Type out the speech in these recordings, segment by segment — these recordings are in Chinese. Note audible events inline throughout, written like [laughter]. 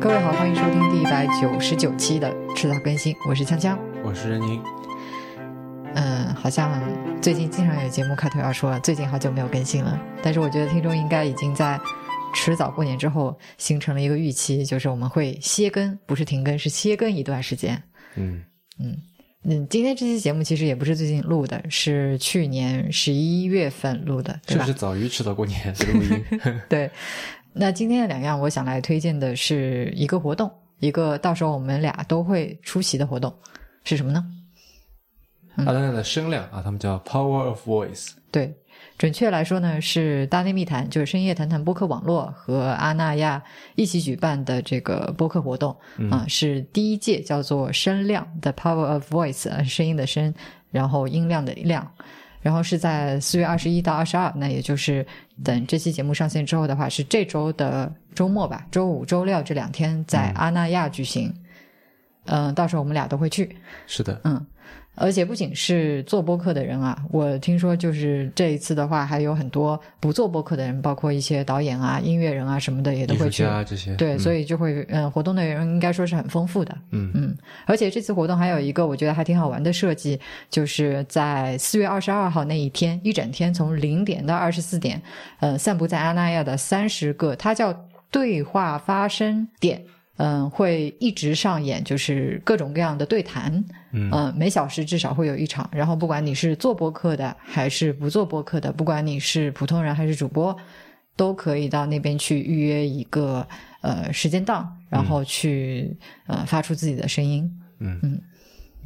各位好，欢迎收听第一百九十九期的迟早更新，我是锵锵。我是任宁。嗯，好像最近经常有节目开头要说最近好久没有更新了，但是我觉得听众应该已经在迟早过年之后形成了一个预期，就是我们会歇更，不是停更，是歇更一段时间。嗯嗯嗯，今天这期节目其实也不是最近录的，是去年十一月份录的，对吧？这是早于迟早过年这个录音。[laughs] 对。那今天的两样，我想来推荐的是一个活动，一个到时候我们俩都会出席的活动，是什么呢？阿那亚的声量啊，他们叫 Power of Voice。对，准确来说呢，是大内密谈，就是深夜谈谈播客网络和阿那亚一起举办的这个播客活动啊，是第一届叫做声量的 Power of Voice，声音的声，然后音量的量。然后是在四月二十一到二十二，那也就是等这期节目上线之后的话，是这周的周末吧，周五、周六这两天在阿那亚举行。嗯，到时候我们俩都会去。是的，嗯。而且不仅是做播客的人啊，我听说就是这一次的话，还有很多不做播客的人，包括一些导演啊、音乐人啊什么的，也都会去。这些对，所以就会嗯，活动内容应该说是很丰富的。嗯嗯，而且这次活动还有一个我觉得还挺好玩的设计，就是在四月二十二号那一天，一整天从零点到二十四点，呃，散布在阿那亚的三十个，它叫对话发生点。嗯，会一直上演，就是各种各样的对谈，嗯，每小时至少会有一场。然后，不管你是做播客的还是不做播客的，不管你是普通人还是主播，都可以到那边去预约一个呃时间档，然后去呃发出自己的声音。嗯嗯，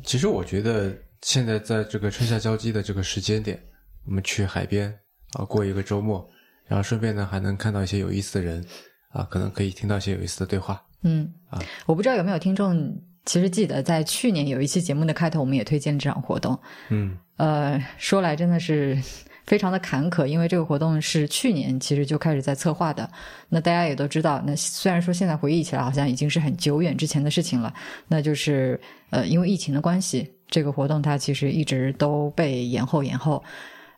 其实我觉得现在在这个春夏交际的这个时间点，我们去海边啊过一个周末，然后顺便呢还能看到一些有意思的人啊，可能可以听到一些有意思的对话。嗯啊，我不知道有没有听众，其实记得在去年有一期节目的开头，我们也推荐这场活动。嗯，呃，说来真的是非常的坎坷，因为这个活动是去年其实就开始在策划的。那大家也都知道，那虽然说现在回忆起来好像已经是很久远之前的事情了，那就是呃，因为疫情的关系，这个活动它其实一直都被延后延后，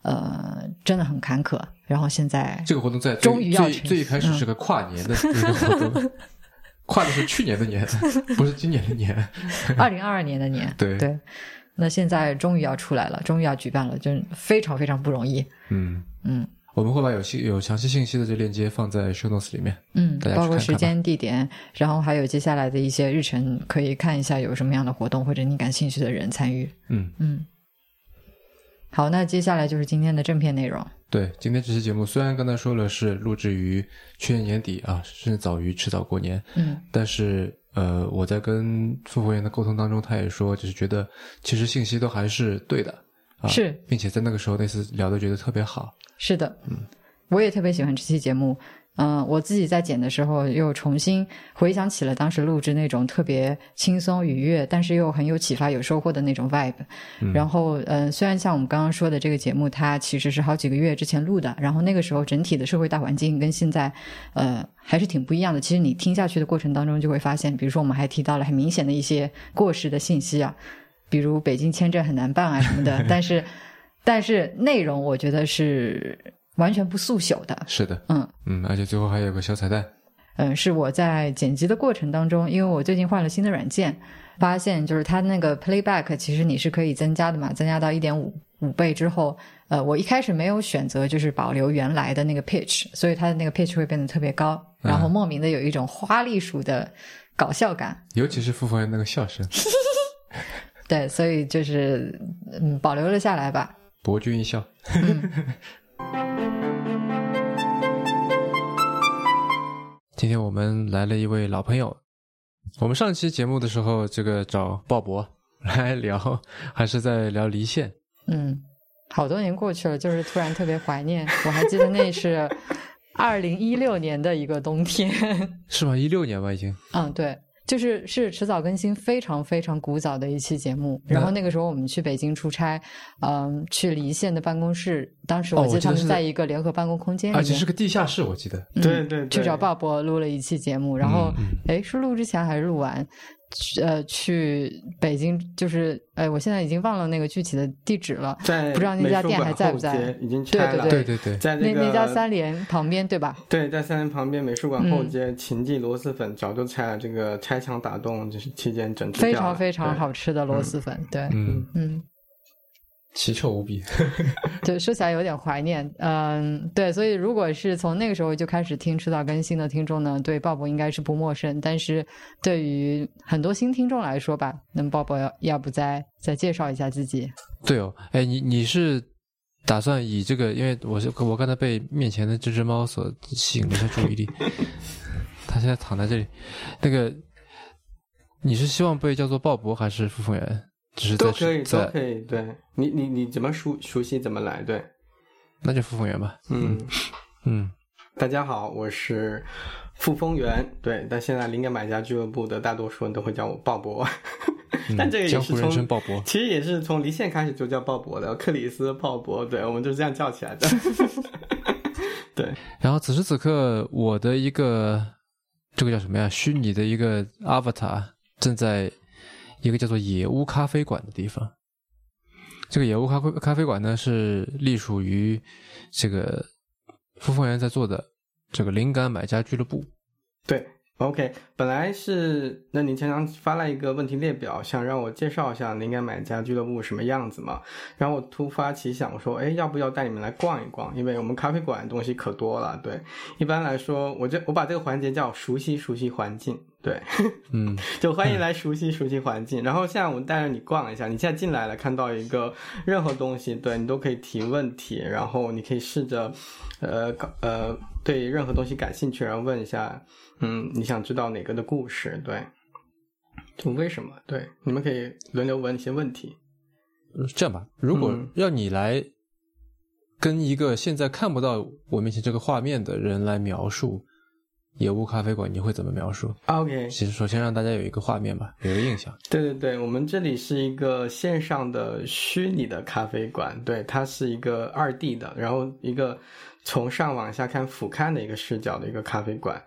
呃，真的很坎坷。然后现在这个活动在终于要最最开始是个跨年的活动。跨的是去年的年，不是今年的年，二零二二年的年。对对，那现在终于要出来了，终于要举办了，就非常非常不容易。嗯嗯，我们会把有信有详细信息的这链接放在 show notes 里面。嗯，包括时间、地点，然后还有接下来的一些日程，可以看一下有什么样的活动或者你感兴趣的人参与。嗯嗯。好，那接下来就是今天的正片内容。对，今天这期节目虽然刚才说了是录制于去年年底啊，甚至早于迟早过年，嗯，但是呃，我在跟傅佛言的沟通当中，他也说，就是觉得其实信息都还是对的啊，是，并且在那个时候那次聊的觉得特别好。是的，嗯，我也特别喜欢这期节目。嗯，我自己在剪的时候又重新回想起了当时录制那种特别轻松愉悦，但是又很有启发、有收获的那种 vibe。然后，嗯，虽然像我们刚刚说的这个节目，它其实是好几个月之前录的，然后那个时候整体的社会大环境跟现在，呃，还是挺不一样的。其实你听下去的过程当中就会发现，比如说我们还提到了很明显的一些过时的信息啊，比如北京签证很难办啊什么的。[laughs] 但是，但是内容我觉得是。完全不速朽的，是的，嗯。嗯，而且最后还有个小彩蛋，嗯，是我在剪辑的过程当中，因为我最近换了新的软件，发现就是它那个 playback 其实你是可以增加的嘛，增加到一点五五倍之后，呃，我一开始没有选择就是保留原来的那个 pitch，所以它的那个 pitch 会变得特别高，然后莫名的有一种花栗鼠的搞笑感，尤其是傅佛言那个笑声，[laughs] [laughs] 对，所以就是嗯保留了下来吧，博君一笑。[laughs] 今天我们来了一位老朋友，我们上期节目的时候，这个找鲍勃 [laughs] 来聊，还是在聊离线。嗯，好多年过去了，就是突然特别怀念。[laughs] 我还记得那是 [laughs] 二零一六年的一个冬天，是吗？一六年吧，已经。嗯，对。就是是迟早更新，非常非常古早的一期节目。然后那个时候我们去北京出差，嗯，去离线的办公室。当时我记得他们在一个联合办公空间里面，而且是个地下室，我记得。对对，去找鲍勃录了一期节目。然后，哎，是录之前还是录完？呃，去北京，就是哎，我现在已经忘了那个具体的地址了，在不知道那家店还在不在？已经拆了。对对对，在那那家三联旁边，对吧？对，在三联旁边美术馆后街，秦记螺蛳粉早就拆了，这个拆墙打洞就是期间整治非常非常好吃的螺蛳粉，对，嗯嗯。奇臭无比，[laughs] 对，说起来有点怀念。嗯，对，所以如果是从那个时候就开始听迟早更新的听众呢，对鲍勃应该是不陌生。但是对于很多新听众来说吧，那么鲍勃要要不再再介绍一下自己？对哦，哎，你你是打算以这个？因为我是我刚才被面前的这只猫所吸引了一下注意力，[laughs] 它现在躺在这里。那个你是希望被叫做鲍勃还是傅凤元？都可以，都可以。对你，你你怎么熟熟悉怎么来？对，那就傅风源吧。嗯嗯，大家好，我是傅风源。对，但现在灵感买家俱乐部的大多数人都会叫我鲍勃。[laughs] 但这个也是从鲍勃，其实也是从离线开始就叫鲍勃的，克里斯鲍勃。对，我们就是这样叫起来的。[laughs] 对。然后此时此刻，我的一个这个叫什么呀？虚拟的一个 avatar 正在。一个叫做野屋咖啡馆的地方，这个野屋咖啡咖啡馆呢是隶属于这个傅凤元在做的这个灵感买家俱乐部。对。OK，本来是那您经常发了一个问题列表，想让我介绍一下灵感买家俱乐部什么样子嘛？然后我突发奇想，我说，哎，要不要带你们来逛一逛？因为我们咖啡馆东西可多了。对，一般来说，我这我把这个环节叫熟悉熟悉环境。对，[laughs] 嗯，就欢迎来熟悉熟悉环境。然后现在我们带着你逛一下，你现在进来了，看到一个任何东西，对你都可以提问题，然后你可以试着，呃，呃，对任何东西感兴趣，然后问一下。嗯，你想知道哪个的故事？对，就为什么？对，你们可以轮流问一些问题。这样吧，如果让你来跟一个现在看不到我面前这个画面的人来描述野屋咖啡馆，你会怎么描述？OK，其实首先让大家有一个画面吧，有个印象。对对对，我们这里是一个线上的虚拟的咖啡馆，对，它是一个二 D 的，然后一个从上往下看俯瞰的一个视角的一个咖啡馆。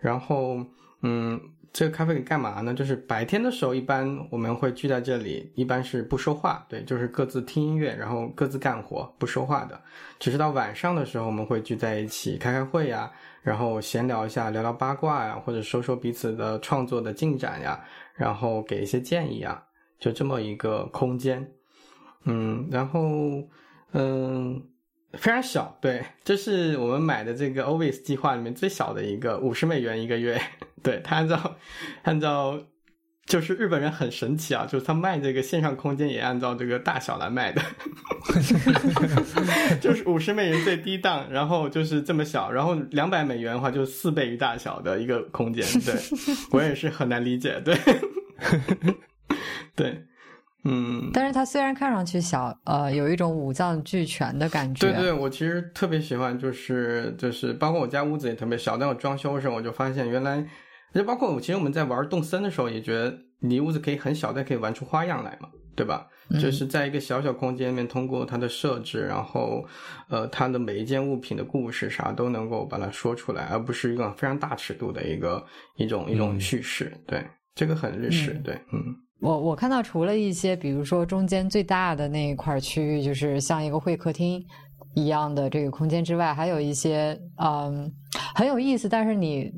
然后，嗯，这个咖啡馆干嘛呢？就是白天的时候，一般我们会聚在这里，一般是不说话，对，就是各自听音乐，然后各自干活，不说话的。只是到晚上的时候，我们会聚在一起开开会呀，然后闲聊一下，聊聊八卦呀，或者说说彼此的创作的进展呀，然后给一些建议啊，就这么一个空间。嗯，然后，嗯。非常小，对，这是我们买的这个 Always 计划里面最小的一个，五十美元一个月。[laughs] 对它按照按照，就是日本人很神奇啊，就是他卖这个线上空间也按照这个大小来卖的，[laughs] 就是五十美元最低档，然后就是这么小，然后两百美元的话就四倍于大小的一个空间。对我也是很难理解，对，对。嗯，但是它虽然看上去小，呃，有一种五脏俱全的感觉。对对，我其实特别喜欢，就是就是，包括我家屋子也特别小，但我装修的时候我就发现，原来，就包括我，其实我们在玩动森的时候也觉得，你屋子可以很小，但可以玩出花样来嘛，对吧？就是在一个小小空间里面，通过它的设置，然后，呃，它的每一件物品的故事啥都能够把它说出来，而不是一个非常大尺度的一个一种一种叙事。对，这个很日式。对，嗯。我我看到除了一些，比如说中间最大的那一块区域，就是像一个会客厅一样的这个空间之外，还有一些嗯很有意思，但是你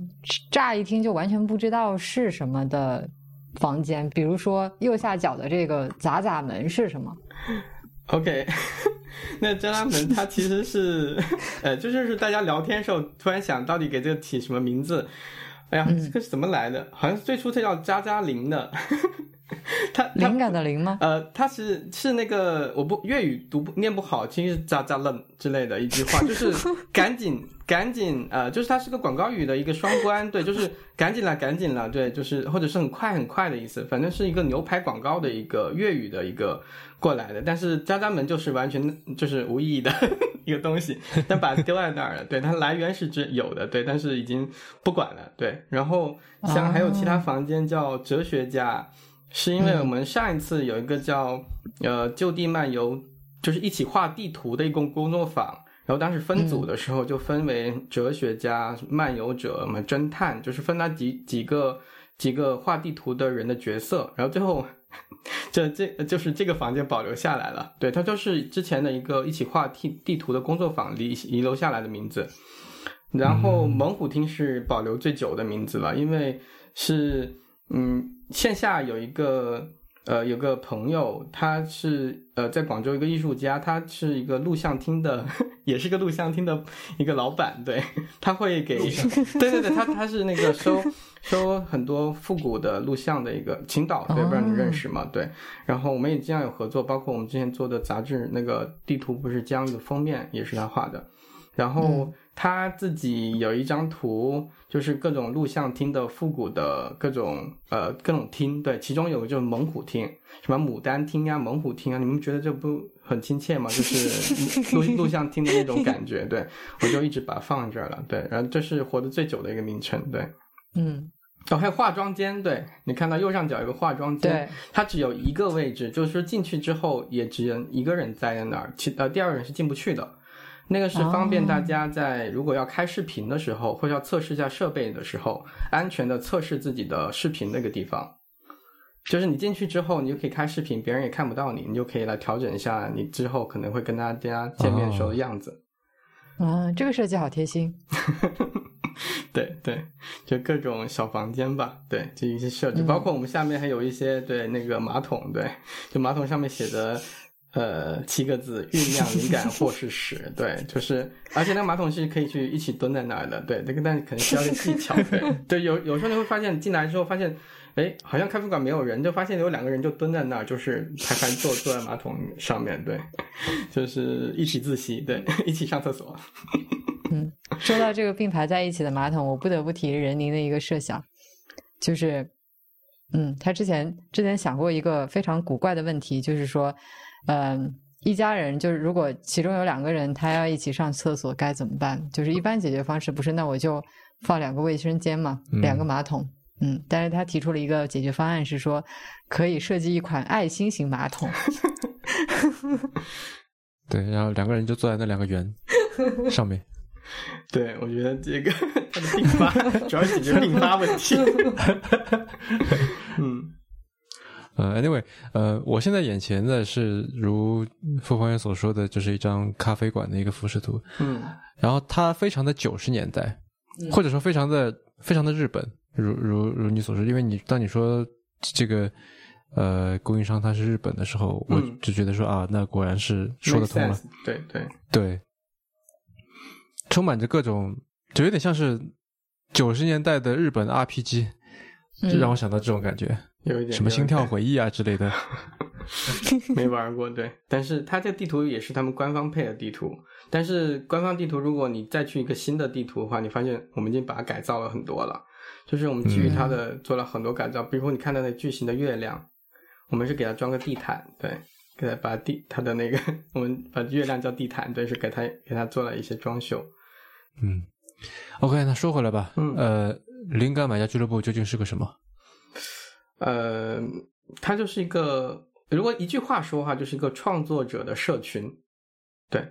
乍一听就完全不知道是什么的房间。比如说右下角的这个砸砸门是什么？OK，[laughs] 那这拉门它其实是 [laughs] 呃，就就是大家聊天时候突然想到底给这个起什么名字？哎呀，这个是怎么来的？好像最初它叫扎扎林的。[laughs] 他灵感的灵吗？呃，他是是那个我不粤语读不念不好，其实是咋咋愣之类的一句话，就是 [laughs] 赶紧赶紧呃，就是它是个广告语的一个双关，对，就是赶紧了赶紧了，对，就是或者是很快很快的意思，反正是一个牛排广告的一个粤语的一个过来的，但是渣渣们就是完全就是无意义的 [laughs] 一个东西，但把它丢在那儿了，对，它来源是指有的，对，但是已经不管了，对，然后像还有其他房间叫哲学家。是因为我们上一次有一个叫呃就地漫游，就是一起画地图的一个工作坊，然后当时分组的时候就分为哲学家、漫游者、么侦探，就是分了几几个几个画地图的人的角色，然后最后 [laughs] 这这就是这个房间保留下来了。对，它就是之前的一个一起画地地图的工作坊遗遗留下来的名字。然后猛虎厅是保留最久的名字了，因为是嗯线下有一个。呃，有个朋友，他是呃在广州一个艺术家，他是一个录像厅的，[laughs] 也是个录像厅的一个老板，对他会给，对对对，他他是那个收收很多复古的录像的一个青岛，对，不知道你认识吗？对，然后我们也经常有合作，包括我们之前做的杂志那个地图不是江的封面也是他画的，然后。他自己有一张图，就是各种录像厅的复古的各种呃各种厅，对，其中有个就是猛虎厅，什么牡丹厅啊、猛虎厅啊，你们觉得这不很亲切吗？[laughs] 就是录录像厅的那种感觉，对。我就一直把它放这儿了，对，然后这是活得最久的一个名称，对，嗯，哦，还有化妆间，对。你看到右上角有个化妆间，它只有一个位置，就是说进去之后也只能一个人在那儿，其呃第二个人是进不去的。那个是方便大家在如果要开视频的时候，或者要测试一下设备的时候，安全的测试自己的视频那个地方。就是你进去之后，你就可以开视频，别人也看不到你，你就可以来调整一下你之后可能会跟大家见面的时候的样子。啊，这个设计好贴心。[laughs] 对对，就各种小房间吧，对，就一些设置，包括我们下面还有一些对那个马桶，对，就马桶上面写的。呃，七个字，酝酿灵感或是屎，对，就是，而且那个马桶是可以去一起蹲在那儿的，对，这个但可能需要点技巧，对，[laughs] 有有时候你会发现进来之后发现，哎，好像咖啡馆没有人，就发现有两个人就蹲在那儿，就是排排坐坐在马桶上面，对，就是一起自习，对，一起上厕所。嗯，说到这个并排在一起的马桶，我不得不提任宁的一个设想，就是，嗯，他之前之前想过一个非常古怪的问题，就是说。嗯，一家人就是如果其中有两个人他要一起上厕所该怎么办？就是一般解决方式不是那我就放两个卫生间嘛，两个马桶。嗯，但是他提出了一个解决方案是说可以设计一款爱心型马桶。[laughs] 对，然后两个人就坐在那两个圆 [laughs] 上面。对，我觉得这个他的并发主要解决并发问题。嗯。呃，anyway，呃，我现在眼前的是如傅方圆所说的，就是一张咖啡馆的一个俯视图。嗯，然后它非常的九十年代，或者说非常的非常的日本，如如如你所说，因为你当你说这个呃供应商他是日本的时候，我就觉得说啊，那果然是说得通了。对对对，充满着各种，就有点像是九十年代的日本 RPG，就让我想到这种感觉。有一点什么心跳回忆啊之类的，[laughs] 没玩过，对。但是它这个地图也是他们官方配的地图。但是官方地图，如果你再去一个新的地图的话，你发现我们已经把它改造了很多了。就是我们基于它的做了很多改造，比如说你看到那巨型的月亮，我们是给它装个地毯，对，给它把地它的那个 [laughs] 我们把月亮叫地毯，对，是给它给它做了一些装修。嗯，OK，那说回来吧，嗯，呃，灵感买家俱乐部究竟是个什么？呃，它就是一个，如果一句话说话，就是一个创作者的社群。对，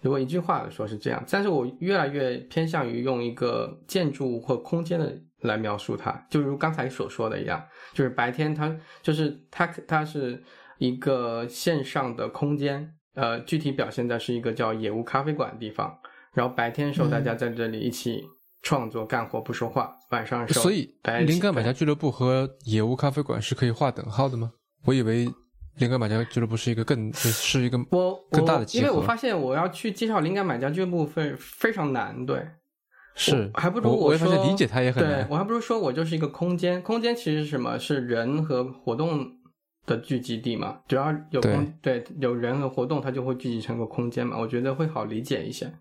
如果一句话说是这样，但是我越来越偏向于用一个建筑或空间的来描述它，就如刚才所说的一样，就是白天它就是它它是一个线上的空间，呃，具体表现在是一个叫野屋咖啡馆的地方，然后白天的时候大家在这里一起。创作干活不说话，晚上是。所以，灵感买家俱乐部和野屋咖啡馆是可以划等号的吗？我以为灵感买家俱乐部是一个更是一个我更大的因为我发现我要去介绍灵感买家俱乐部非非常难，对，是还不如我说理解它也很难。我还不如说我就是一个空间，空间其实是什么？是人和活动的聚集地嘛？只要有空，对，有人和活动，它就会聚集成个空间嘛？我觉得会好理解一些。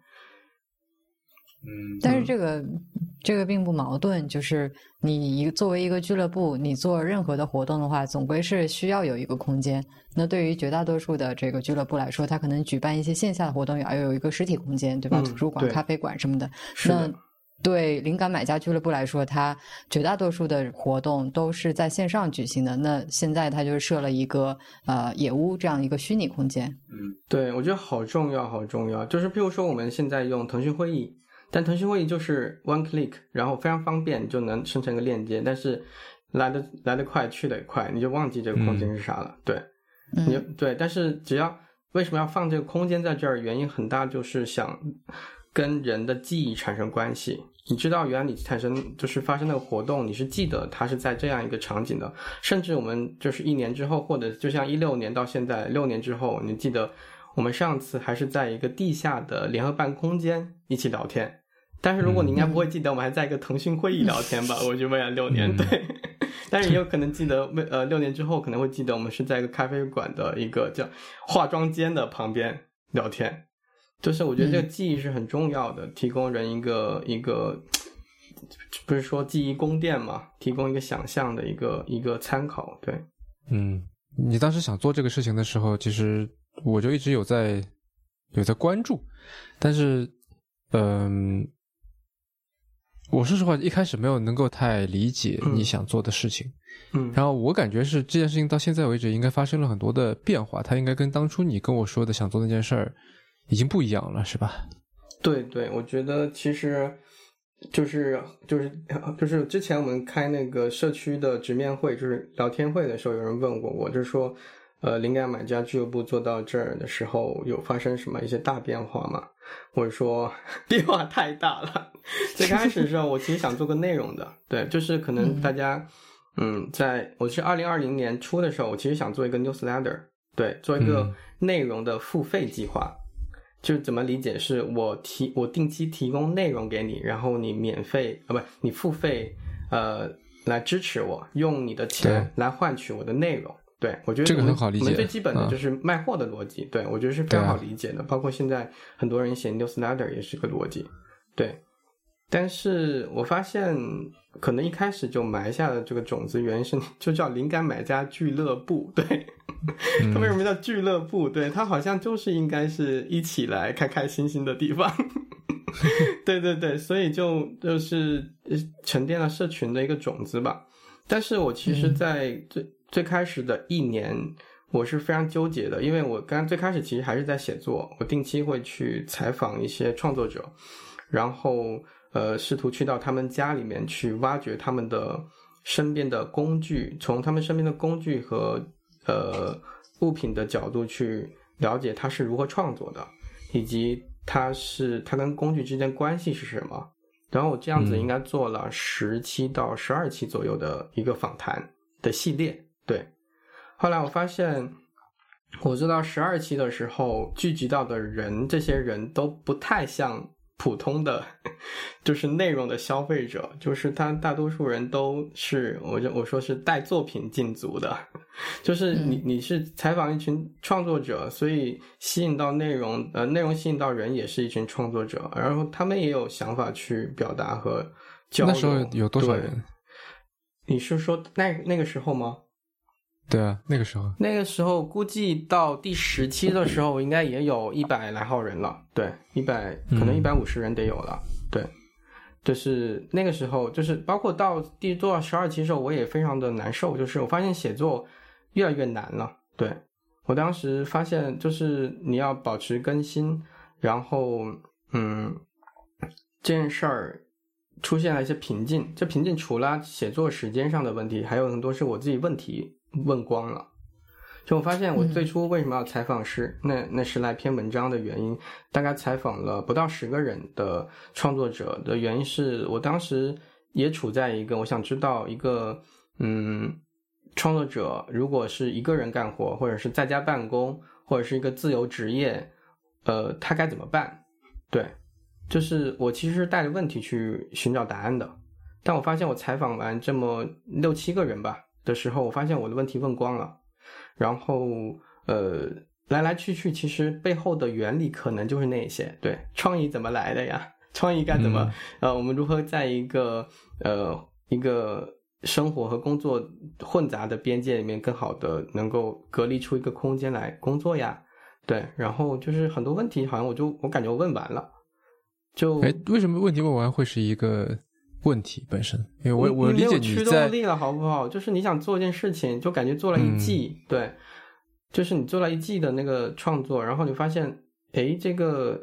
嗯，但是这个这个并不矛盾，就是你一作为一个俱乐部，你做任何的活动的话，总归是需要有一个空间。那对于绝大多数的这个俱乐部来说，他可能举办一些线下的活动，也要有一个实体空间，对吧？图书馆、咖啡馆什么的。那对灵感买家俱乐部来说，它绝大多数的活动都是在线上举行的。那现在它就设了一个呃野屋这样一个虚拟空间。嗯，对，我觉得好重要，好重要。就是譬如说，我们现在用腾讯会议。但腾讯会议就是 one click，然后非常方便，就能生成一个链接，但是来的来得快，去得也快，你就忘记这个空间是啥了。对，你就对，但是只要为什么要放这个空间在这儿？原因很大，就是想跟人的记忆产生关系。你知道，原来你产生就是发生那个活动，你是记得它是在这样一个场景的。甚至我们就是一年之后，或者就像一六年到现在六年之后，你记得我们上次还是在一个地下的联合办空间一起聊天。但是如果你应该不会记得，我们还在一个腾讯会议聊天吧？我就未来六年对，但是也有可能记得未呃六年之后可能会记得我们是在一个咖啡馆的一个叫化妆间的旁边聊天。就是我觉得这个记忆是很重要的，提供人一个一个，[tsk] 不是说记忆宫殿嘛，提供一个想象的一个一个参考。对，嗯，你当时想做这个事情的时候，其实我就一直有在有在关注，但是，嗯，我说实话，一开始没有能够太理解你想做的事情。嗯，然后我感觉是这件事情到现在为止应该发生了很多的变化，它应该跟当初你跟我说的想做那件事儿。已经不一样了，是吧？对对，我觉得其实就是就是就是之前我们开那个社区的直面会，就是聊天会的时候，有人问过我，就是说，呃，灵感买家俱乐部做到这儿的时候，有发生什么一些大变化吗？或者说 [laughs] 变化太大了？最开始的时候，我其实想做个内容的，对，就是可能大家，嗯，在我是二零二零年初的时候，我其实想做一个 newsletter，对，做一个内容的付费计划。就是怎么理解？是我提我定期提供内容给你，然后你免费啊，不，你付费，呃，来支持我，用你的钱来换取我的内容。对我觉得这个很好理解。我们最基本的就是卖货的逻辑，对我觉得是非常好理解的。包括现在很多人写 newsletter 也是个逻辑，对。但是我发现，可能一开始就埋下了这个种子，原因是就叫灵感买家俱乐部，对。[laughs] 它为什么叫俱乐部？对，它好像就是应该是一起来开开心心的地方。[laughs] 对对对，所以就就是沉淀了社群的一个种子吧。但是我其实，在最最开始的一年，我是非常纠结的，因为我刚最开始其实还是在写作，我定期会去采访一些创作者，然后呃，试图去到他们家里面去挖掘他们的身边的工具，从他们身边的工具和。呃，物品的角度去了解他是如何创作的，以及他是他跟工具之间关系是什么。然后我这样子应该做了十期到十二期左右的一个访谈的系列。对，后来我发现，我做到十二期的时候，聚集到的人，这些人都不太像。普通的，[laughs] 就是内容的消费者，就是他大多数人都是，我就我说是带作品进组的，[laughs] 就是你你是采访一群创作者，所以吸引到内容，呃，内容吸引到人也是一群创作者，然后他们也有想法去表达和交流。那时候有多少人？你是说那那个时候吗？对啊，那个时候，那个时候估计到第十期的时候，应该也有一百来号人了。对，一百可能一百五十人得有了。对，就是那个时候，就是包括到第多少十二期的时候，我也非常的难受。就是我发现写作越来越难了。对我当时发现，就是你要保持更新，然后嗯，这件事儿出现了一些瓶颈。这瓶颈除了写作时间上的问题，还有很多是我自己问题。问光了，就我发现我最初为什么要采访是那那十来篇文章的原因，大概采访了不到十个人的创作者的原因是我当时也处在一个我想知道一个嗯创作者如果是一个人干活或者是在家办公或者是一个自由职业，呃他该怎么办？对，就是我其实是带着问题去寻找答案的，但我发现我采访完这么六七个人吧。的时候，我发现我的问题问光了，然后呃，来来去去，其实背后的原理可能就是那些。对，创意怎么来的呀？创意该怎么？呃，我们如何在一个呃一个生活和工作混杂的边界里面，更好的能够隔离出一个空间来工作呀？对，然后就是很多问题，好像我就我感觉我问完了，就哎，为什么问题问完会是一个？问题本身，因为我我理解你驱动力了，好不好？就是你想做一件事情，就感觉做了一季，对，就是你做了一季的那个创作，然后你发现，哎，这个，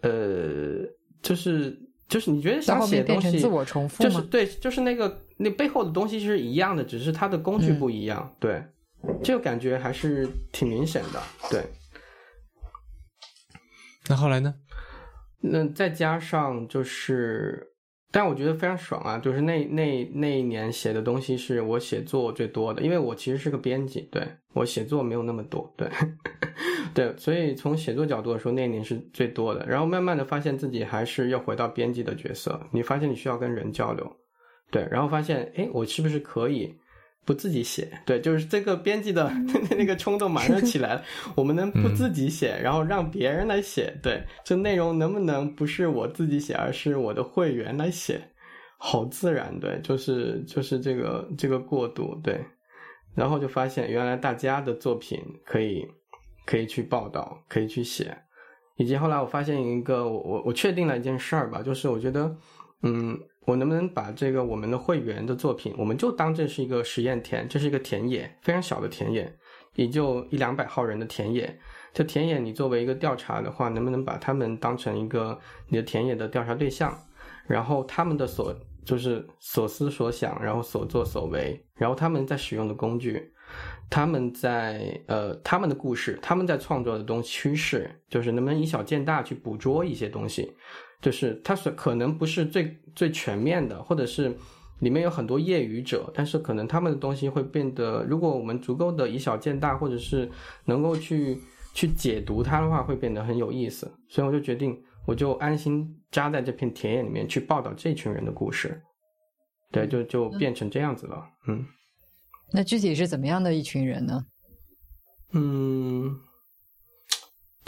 呃，就是就是你觉得想写东西，自我重复就是对，就是那个那背后的东西是一样的，只是它的工具不一样。对，这个感觉还是挺明显的。对。那后来呢？那再加上就是。但我觉得非常爽啊！就是那那那一年写的东西是我写作最多的，因为我其实是个编辑，对我写作没有那么多，对 [laughs] 对，所以从写作角度来说，那一年是最多的。然后慢慢的发现自己还是要回到编辑的角色，你发现你需要跟人交流，对，然后发现哎，我是不是可以？不自己写，对，就是这个编辑的 [laughs] 那个冲动马上起来了。[laughs] 我们能不自己写，然后让别人来写，对，这内容能不能不是我自己写，而是我的会员来写？好自然，对，就是就是这个这个过渡，对。然后就发现原来大家的作品可以可以去报道，可以去写，以及后来我发现一个我我我确定了一件事儿吧，就是我觉得，嗯。我能不能把这个我们的会员的作品，我们就当这是一个实验田，这是一个田野，非常小的田野，也就一两百号人的田野。这田野你作为一个调查的话，能不能把他们当成一个你的田野的调查对象？然后他们的所就是所思所想，然后所作所为，然后他们在使用的工具，他们在呃他们的故事，他们在创作的东西趋势，就是能不能以小见大去捕捉一些东西。就是它是可能不是最最全面的，或者是里面有很多业余者，但是可能他们的东西会变得，如果我们足够的以小见大，或者是能够去去解读它的话，会变得很有意思。所以我就决定，我就安心扎在这片田野里面去报道这群人的故事。对，就就变成这样子了。嗯，那具体是怎么样的一群人呢？嗯。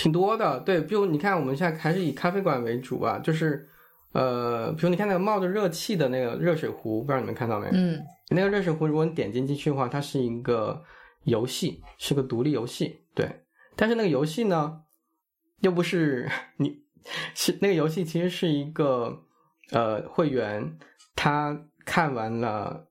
挺多的，对，比如你看，我们现在还是以咖啡馆为主啊，就是，呃，比如你看那个冒着热气的那个热水壶，不知道你们看到没？嗯，那个热水壶，如果你点进进去的话，它是一个游戏，是个独立游戏，对。但是那个游戏呢，又不是你，是那个游戏其实是一个，呃，会员他看完了。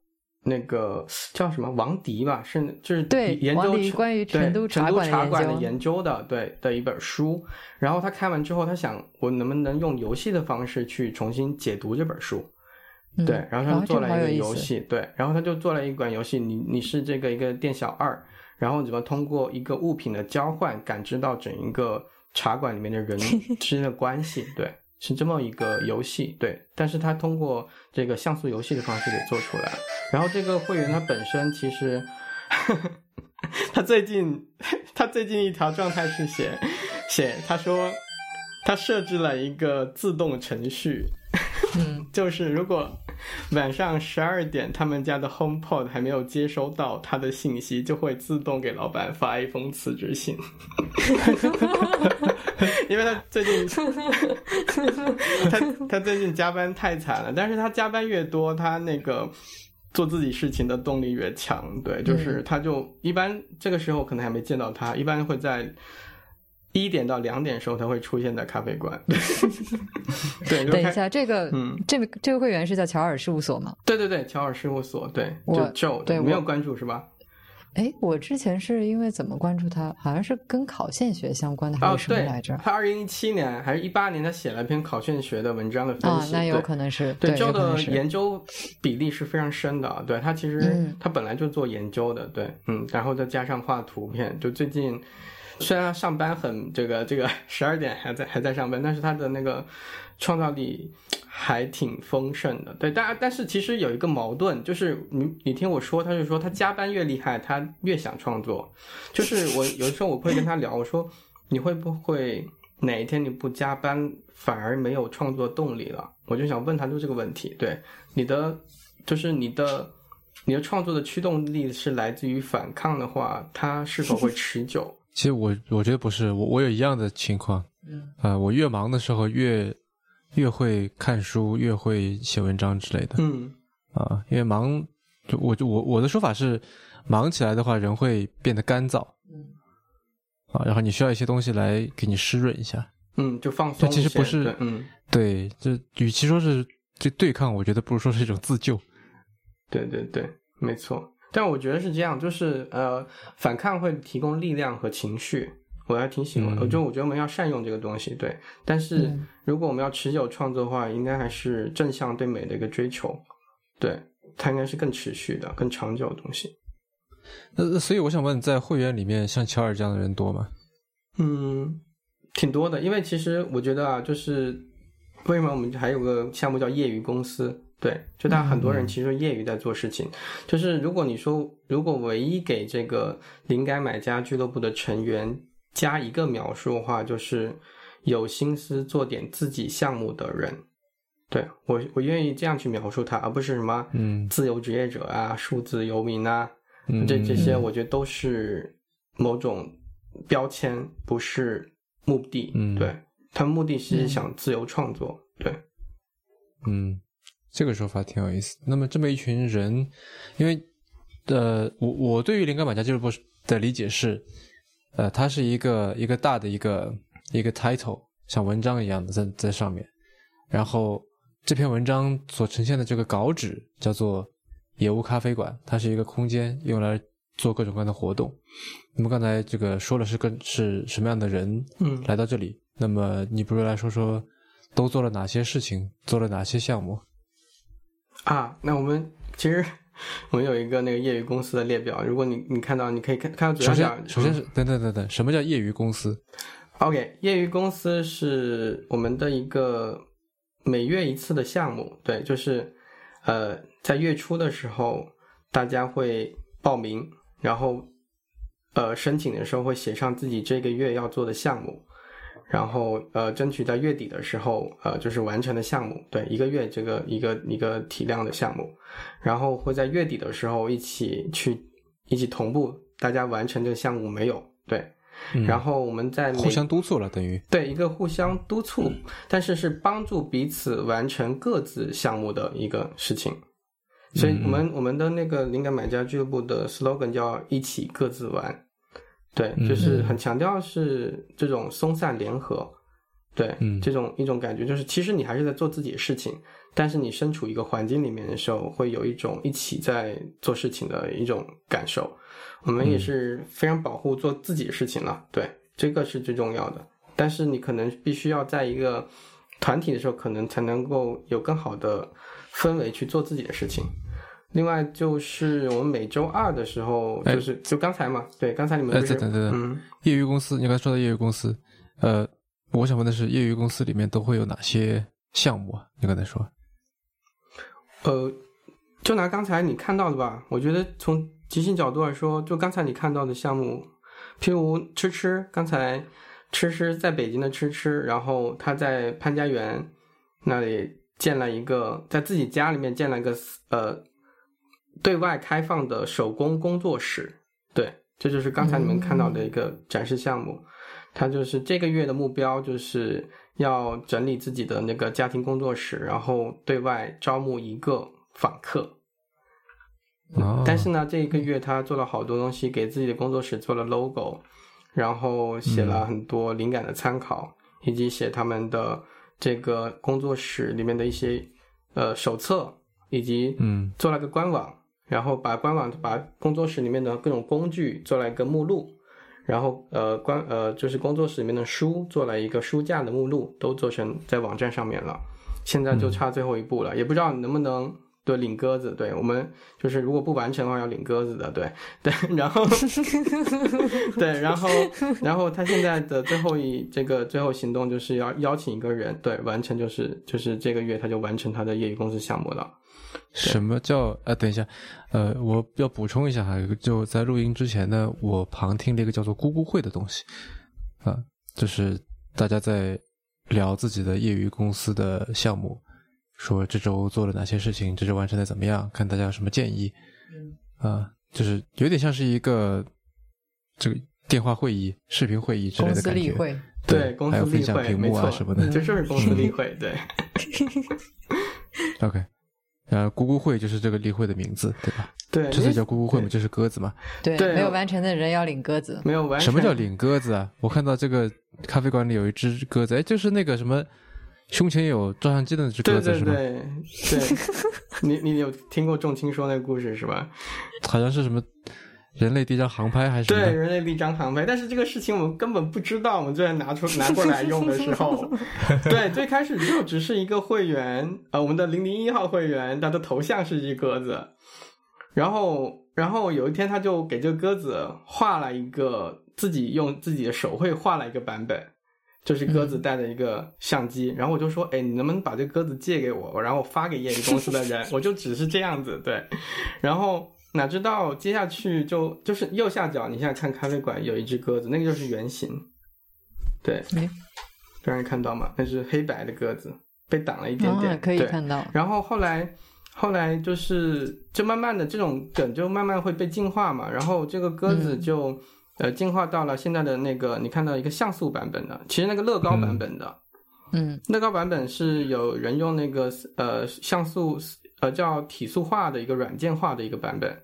那个叫什么王迪吧，是就是对研究关于成都茶馆的研究的，对的一本书。然后他看完之后，他想我能不能用游戏的方式去重新解读这本书？对，然后他就做了一个游戏，对，然后他就做了一款游戏。你你是这个一个店小二，然后怎么通过一个物品的交换，感知到整一个茶馆里面的人 [laughs] 之间的关系？对。是这么一个游戏，对，但是它通过这个像素游戏的方式给做出来。然后这个会员他本身其实，[laughs] 他最近他最近一条状态是写写，他说他设置了一个自动程序，嗯，[laughs] 就是如果晚上十二点他们家的 HomePod 还没有接收到他的信息，就会自动给老板发一封辞职信。[laughs] 因为他最近，[laughs] 他他最近加班太惨了，但是他加班越多，他那个做自己事情的动力越强。对，就是他就一般这个时候可能还没见到他，一般会在一点到两点时候他会出现在咖啡馆。[laughs] 对，等一下，这个嗯，这个这个会员是叫乔尔事务所吗？对对对，乔尔事务所，对，就 Joe，对，没有关注是吧？哎，我之前是因为怎么关注他？好像是跟考线学相关的，还是什么来着？他二零一七年还是一八年，他写了一篇考线学的文章的分析。啊，那有可能是对，Joe 的研究比例是非常深的。对他其实他本来就做研究的，对，嗯，然后再加上画图片。就最近虽然他上班很这个这个 [laughs] 十二点还在还在上班，但是他的那个创造力。还挺丰盛的，对，但但是其实有一个矛盾，就是你你听我说，他就说他加班越厉害，他越想创作。就是我有的时候我会跟他聊，我说你会不会哪一天你不加班，反而没有创作动力了？我就想问他就这个问题，对你的就是你的你的创作的驱动力是来自于反抗的话，它是否会持久？其实我我觉得不是，我我有一样的情况，嗯啊，我越忙的时候越。越会看书，越会写文章之类的。嗯，啊，因为忙，就我就我我的说法是，忙起来的话，人会变得干燥。嗯，啊，然后你需要一些东西来给你湿润一下。嗯，就放松。其实不是，嗯，对，这与其说是这对抗，我觉得不如说是一种自救。对对对，没错。但我觉得是这样，就是呃，反抗会提供力量和情绪。我还挺喜欢。我就我觉得我们要善用这个东西，对。但是如果我们要持久创作的话，应该还是正向对美的一个追求，对，它应该是更持续的、更长久的东西。那所以我想问，在会员里面，像乔尔这样的人多吗？嗯，挺多的。因为其实我觉得啊，就是为什么我们还有个项目叫业余公司？对，就他很多人其实业余在做事情。就是如果你说，如果唯一给这个灵感买家俱乐部的成员加一个描述的话，就是有心思做点自己项目的人。对我，我愿意这样去描述他，而不是什么嗯自由职业者啊、数字游民啊，这这些我觉得都是某种标签，不是目的。嗯，对他目的是想自由创作。对，嗯。这个说法挺有意思。那么这么一群人，因为呃，我我对于灵感买家俱乐部的理解是，呃，它是一个一个大的一个一个 title，像文章一样的在在上面。然后这篇文章所呈现的这个稿纸叫做野屋咖啡馆，它是一个空间，用来做各种各样的活动。那么刚才这个说了是跟是什么样的人嗯来到这里？那么你不如来说说都做了哪些事情，做了哪些项目？啊，那我们其实我们有一个那个业余公司的列表，如果你你看到，你可以看看到左下角。首先是等等等等，什么叫业余公司？OK，业余公司是我们的一个每月一次的项目，对，就是呃在月初的时候大家会报名，然后呃申请的时候会写上自己这个月要做的项目。然后呃，争取在月底的时候，呃，就是完成的项目，对，一个月这个一个一个体量的项目，然后会在月底的时候一起去一起同步，大家完成这个项目没有？对，然后我们在互相督促了，等于对一个互相督促，但是是帮助彼此完成各自项目的一个事情，所以我们我们的那个灵感买家俱乐部的 slogan 叫一起各自玩。对，就是很强调是这种松散联合，对，这种一种感觉，就是其实你还是在做自己的事情，但是你身处一个环境里面的时候，会有一种一起在做事情的一种感受。我们也是非常保护做自己的事情了，对，这个是最重要的。但是你可能必须要在一个团体的时候，可能才能够有更好的氛围去做自己的事情。另外就是我们每周二的时候，就是就刚才嘛，对，刚才你们不是嗯，业余公司，你刚才说到业余公司，呃，我想问的是，业余公司里面都会有哪些项目啊？你刚才说，呃，就拿刚才你看到的吧，我觉得从即兴角度来说，就刚才你看到的项目，譬如吃吃，刚才吃吃在北京的吃吃，然后他在潘家园那里建了一个，在自己家里面建了一个呃。对外开放的手工工作室，对，这就是刚才你们看到的一个展示项目。它就是这个月的目标，就是要整理自己的那个家庭工作室，然后对外招募一个访客。但是呢，这一个月他做了好多东西，给自己的工作室做了 logo，然后写了很多灵感的参考，以及写他们的这个工作室里面的一些呃手册，以及嗯做了个官网。然后把官网、把工作室里面的各种工具做了一个目录，然后呃，官呃就是工作室里面的书做了一个书架的目录，都做成在网站上面了。现在就差最后一步了，也不知道能不能对领鸽子。对我们就是如果不完成的话要领鸽子的。对对，然后 [laughs] 对，然后然后他现在的最后一这个最后行动就是要邀请一个人，对，完成就是就是这个月他就完成他的业余公司项目了。什么叫呃？等一下，呃，我要补充一下哈，就在录音之前呢，我旁听了一个叫做“咕咕会”的东西，啊，就是大家在聊自己的业余公司的项目，说这周做了哪些事情，这周完成的怎么样，看大家有什么建议，啊，就是有点像是一个这个电话会议、视频会议之类的感觉，对，还有分享屏幕啊什么的，这就是公司例会，对。[laughs] [laughs] OK。呃，咕咕会就是这个例会的名字，对吧？对，这才叫咕咕会嘛，就是鸽子嘛。对，没有完成的人要领鸽子。没有完成。什么叫领鸽子啊？我看到这个咖啡馆里有一只鸽子，哎，就是那个什么胸前有照相机的那只鸽子，是吗？对对对。[laughs] 你你有听过仲青说那个故事是吧？好像是什么人类第一张航拍还是对人类第一张航拍，但是这个事情我们根本不知道。我们最后拿出拿过来用的时候，[laughs] 对，最开始就只是一个会员，呃，我们的零零一号会员，他的头像是一只鸽子，然后，然后有一天他就给这个鸽子画了一个自己用自己的手绘画了一个版本。就是鸽子带的一个相机，然后我就说，哎，你能不能把这鸽子借给我，然后发给业余公司的人？我就只是这样子，对。然后哪知道接下去就就是右下角，你现在看咖啡馆有一只鸽子，那个就是原型，对，让人看到吗？那是黑白的鸽子，被挡了一点点，可以看到。然后后来后来就是就慢慢的这种梗就慢慢会被进化嘛，然后这个鸽子就。呃，进化到了现在的那个，你看到一个像素版本的，其实那个乐高版本的，嗯，乐高版本是有人用那个呃像素呃叫体素化的一个软件化的一个版本，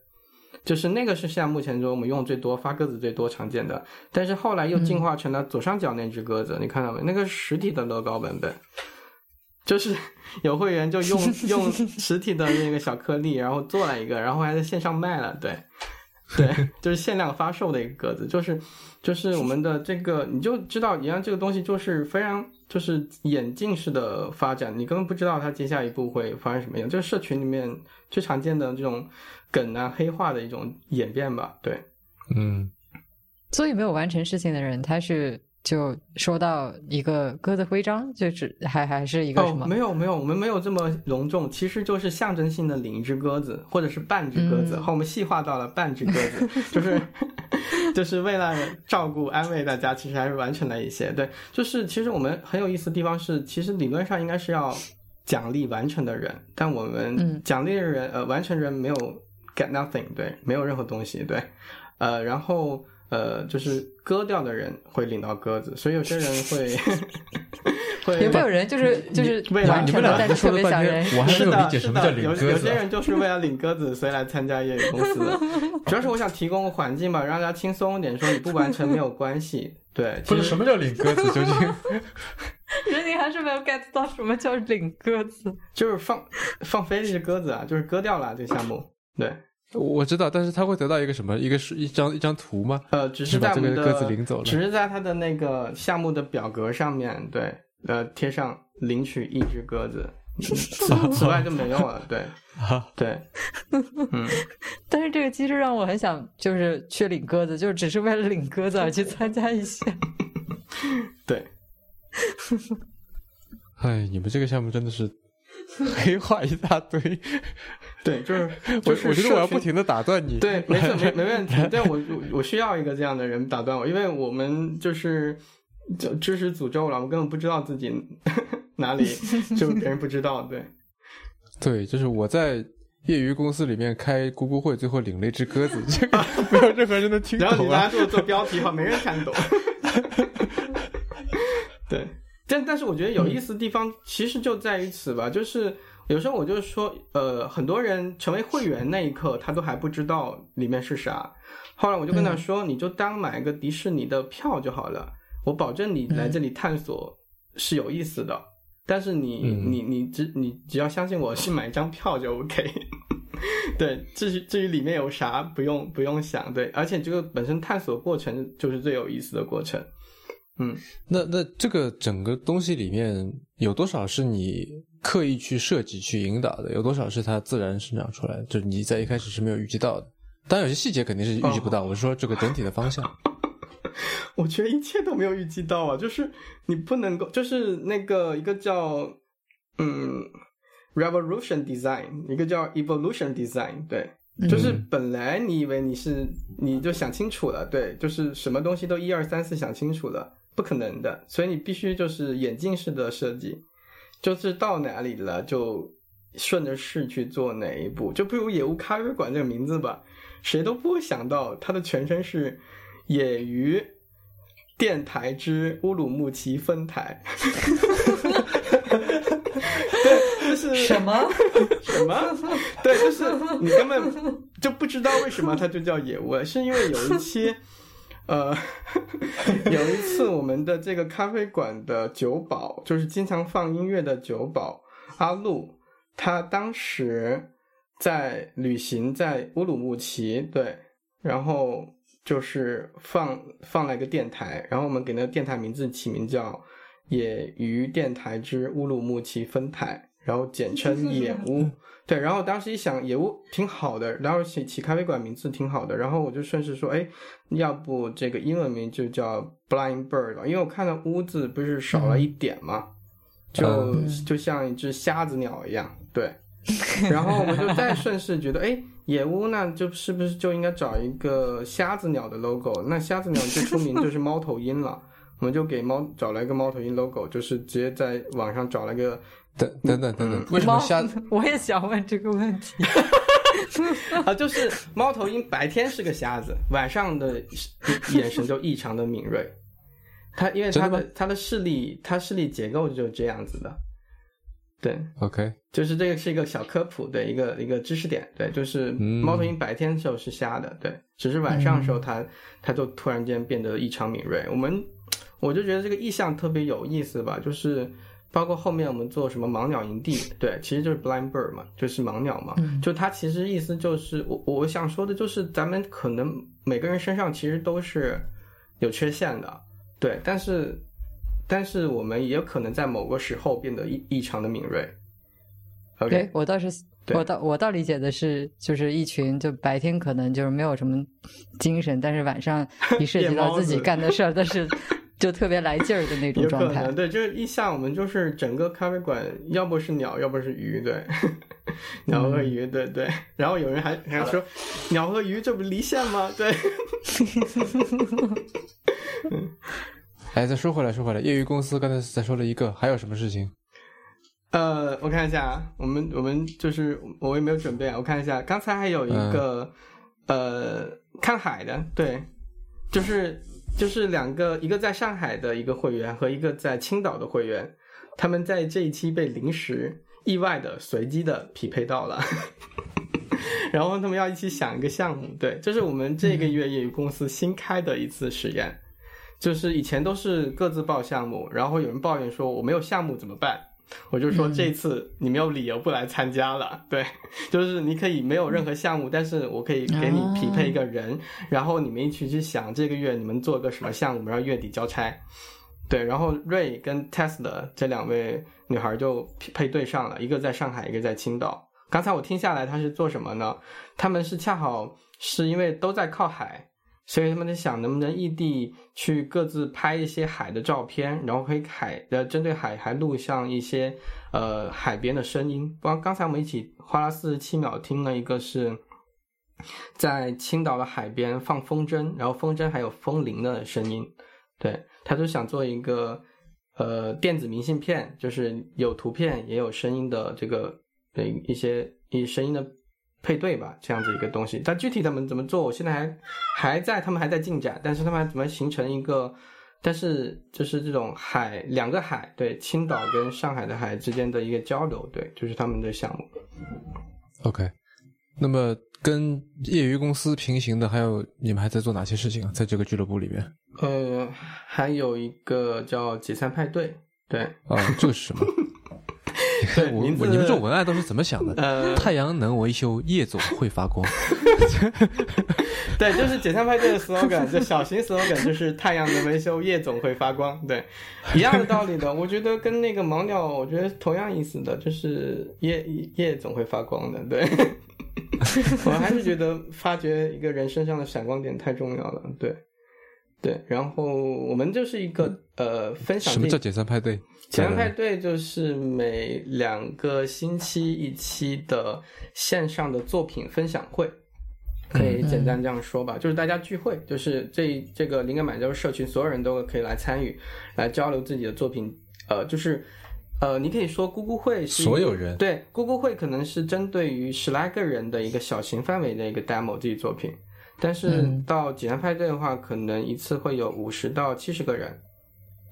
就是那个是现在目前中我们用最多发鸽子最多常见的，但是后来又进化成了左上角那只鸽子，你看到没？那个实体的乐高版本，就是有会员就用 [laughs] 用实体的那个小颗粒，然后做了一个，然后还在线上卖了，对。对，就是限量发售的一个鸽子，就是就是我们的这个，你就知道，一样这个东西就是非常就是演进式的发展，你根本不知道它接下一步会发生什么样，就是社群里面最常见的这种梗啊、黑化的一种演变吧。对，嗯，所以没有完成事情的人，他是。就说到一个鸽子徽章，就是还还是一个什么？没有没有，我们没有这么隆重，其实就是象征性的领一只鸽子，或者是半只鸽子，后我们细化到了半只鸽子，就是 [laughs] 就是为了照顾安慰大家，其实还是完成了一些。对，就是其实我们很有意思的地方是，其实理论上应该是要奖励完成的人，但我们奖励的人呃完成人没有 get nothing，对，没有任何东西，对，呃，然后。呃，就是割掉的人会领到鸽子，所以有些人会 [laughs] 会有没有人就是就是为了你们俩特别想人，我还没有理解什么叫领鸽子。有有些人就是为了领鸽子，所以来参加业余公司。主要是我想提供个环境嘛，让大家轻松一点，说你不完成没有关系。对，不是什么叫领鸽子？究竟？[laughs] 人，你还是没有 get 到什么叫领鸽子？就是放放飞这只鸽子啊，就是割掉了这个项目。对。我知道，但是他会得到一个什么？一个是一张一张图吗？呃，只是在这个鸽子领走了，只是在他的那个项目的表格上面，对，呃，贴上领取一只鸽子，[laughs] 此外就没有了。对，对，[laughs] 嗯。但是这个机制让我很想，就是去领鸽子，就只是为了领鸽子而去参加一下。[laughs] 对。哎，你们这个项目真的是。黑话一大堆，对，就是 [laughs] 我我觉得我要不停的打断你，对，没错，没没问题。[laughs] 但我我需要一个这样的人打断我，因为我们就是就知识诅咒了，我根本不知道自己 [laughs] 哪里就别人不知道，对，对，就是我在业余公司里面开咕咕会，最后领了一只鸽子，这个没有任何人能听懂。然后你拿做做标题的话，没人看懂。对。但但是我觉得有意思的地方其实就在于此吧，就是有时候我就是说，呃，很多人成为会员那一刻，他都还不知道里面是啥。后来我就跟他说，你就当买个迪士尼的票就好了，我保证你来这里探索是有意思的。但是你你你只你只要相信我是买一张票就 OK。[laughs] 对，至于至于里面有啥，不用不用想。对，而且这个本身探索过程就是最有意思的过程。嗯，那那这个整个东西里面有多少是你刻意去设计、去引导的？有多少是它自然生长出来的？就是你在一开始是没有预计到的。当然，有些细节肯定是预计不到。我是说这个整体的方向。[laughs] 我觉得一切都没有预计到啊！就是你不能够，就是那个一个叫嗯，revolution design，一个叫 evolution design，对，就是本来你以为你是你就想清楚了，对，就是什么东西都一二三四想清楚了。不可能的，所以你必须就是眼镜式的设计，就是到哪里了就顺着势去做哪一步。就不如野屋咖啡馆这个名字吧，谁都不会想到它的全称是野鱼电台之乌鲁木齐分台。[laughs] 对，就是什么 [laughs] 什么？对，就是你根本就不知道为什么它就叫野屋，是因为有一期。呃，[laughs] 有一次我们的这个咖啡馆的酒保，就是经常放音乐的酒保阿路，他当时在旅行在乌鲁木齐，对，然后就是放放了一个电台，然后我们给那个电台名字起名叫野鱼电台之乌鲁木齐分台，然后简称 [laughs] 野乌。对，然后当时一想，野屋挺好的，然后起起咖啡馆名字挺好的，然后我就顺势说，哎，要不这个英文名就叫 Blind Bird 吧，因为我看到“乌”字不是少了一点嘛，就就像一只瞎子鸟一样，对。[laughs] 然后我就再顺势觉得，哎，野屋那就是不是就应该找一个瞎子鸟的 logo？那瞎子鸟最出名就是猫头鹰了，我们就给猫找了一个猫头鹰 logo，就是直接在网上找了一个。等等等等等，为什么瞎？[laughs] 我也想问这个问题。啊，就是猫头鹰白天是个瞎子，晚上的眼神就异常的敏锐。它因为它的它的视力，它视力结构就是这样子的。对，OK，就是这个是一个小科普，的，一个一个知识点，对，就是猫头鹰白天的时候是瞎的，对，只是晚上的时候它它就突然间变得异常敏锐。我们我就觉得这个意象特别有意思吧，就是。包括后面我们做什么盲鸟营地，[laughs] 对，其实就是 blind bird 嘛，就是盲鸟嘛。就它其实意思就是，我我想说的就是，咱们可能每个人身上其实都是有缺陷的，对，但是但是我们也可能在某个时候变得异异常的敏锐。OK，我倒是我倒我倒理解的是，就是一群就白天可能就是没有什么精神，但是晚上一涉及到自己干的事儿，但是。就特别来劲儿的那种状态，对，就是一下我们就是整个咖啡馆，要不是鸟，要不是鱼，对，[laughs] 鸟和鱼，对对。然后有人还还说，鸟和鱼这不离线吗？对。[laughs] 哎，再说回来，说回来，业余公司刚才才说了一个，还有什么事情？呃，我看一下，我们我们就是我也没有准备，我看一下，刚才还有一个呃看海的，对，就是。就是两个，一个在上海的一个会员和一个在青岛的会员，他们在这一期被临时、意外的、随机的匹配到了，[laughs] 然后他们要一起想一个项目。对，这是我们这个月业余公司新开的一次实验，就是以前都是各自报项目，然后有人抱怨说我没有项目怎么办？我就说这次你没有理由不来参加了，对，[laughs] 就是你可以没有任何项目，但是我可以给你匹配一个人，然后你们一起去想这个月你们做个什么项目，然后月底交差。对，然后瑞跟 Tesla 这两位女孩就匹配对上了，一个在上海，一个在青岛。刚才我听下来，她是做什么呢？他们是恰好是因为都在靠海。所以他们在想，能不能异地去各自拍一些海的照片，然后可以海呃针对海还录像一些呃海边的声音。刚刚才我们一起花了四十七秒听了一个是在青岛的海边放风筝，然后风筝还有风铃的声音。对，他就想做一个呃电子明信片，就是有图片也有声音的这个呃一些以声音的。配对吧，这样子一个东西，但具体他们怎么做，我现在还还在，他们还在进展，但是他们怎么形成一个，但是就是这种海两个海，对，青岛跟上海的海之间的一个交流，对，就是他们的项目。OK，那么跟业余公司平行的，还有你们还在做哪些事情啊？在这个俱乐部里面？呃，还有一个叫解散派对，对，啊，这个是什么？[laughs] 对，你们你们做文案都是怎么想的？呃，太阳能维修，夜总会发光。[laughs] 对，就是解散派对的 slogan，就小型 slogan，就是太阳能维修，夜总会发光。对，一样的道理的。我觉得跟那个盲鸟，我觉得同样意思的，就是夜夜总会发光的。对，[laughs] 我还是觉得发掘一个人身上的闪光点太重要了。对。对，然后我们就是一个呃分享。什么叫解散派对？解散派对就是每两个星期一期的线上的作品分享会，可以简单这样说吧，就是大家聚会，就是这这个灵感满洲社群所有人都可以来参与，来交流自己的作品。呃，就是呃，你可以说咕咕会是所有人对咕咕会可能是针对于十来个人的一个小型范围的一个 demo 自己作品。但是到济南派对的话，可能一次会有五十到七十个人，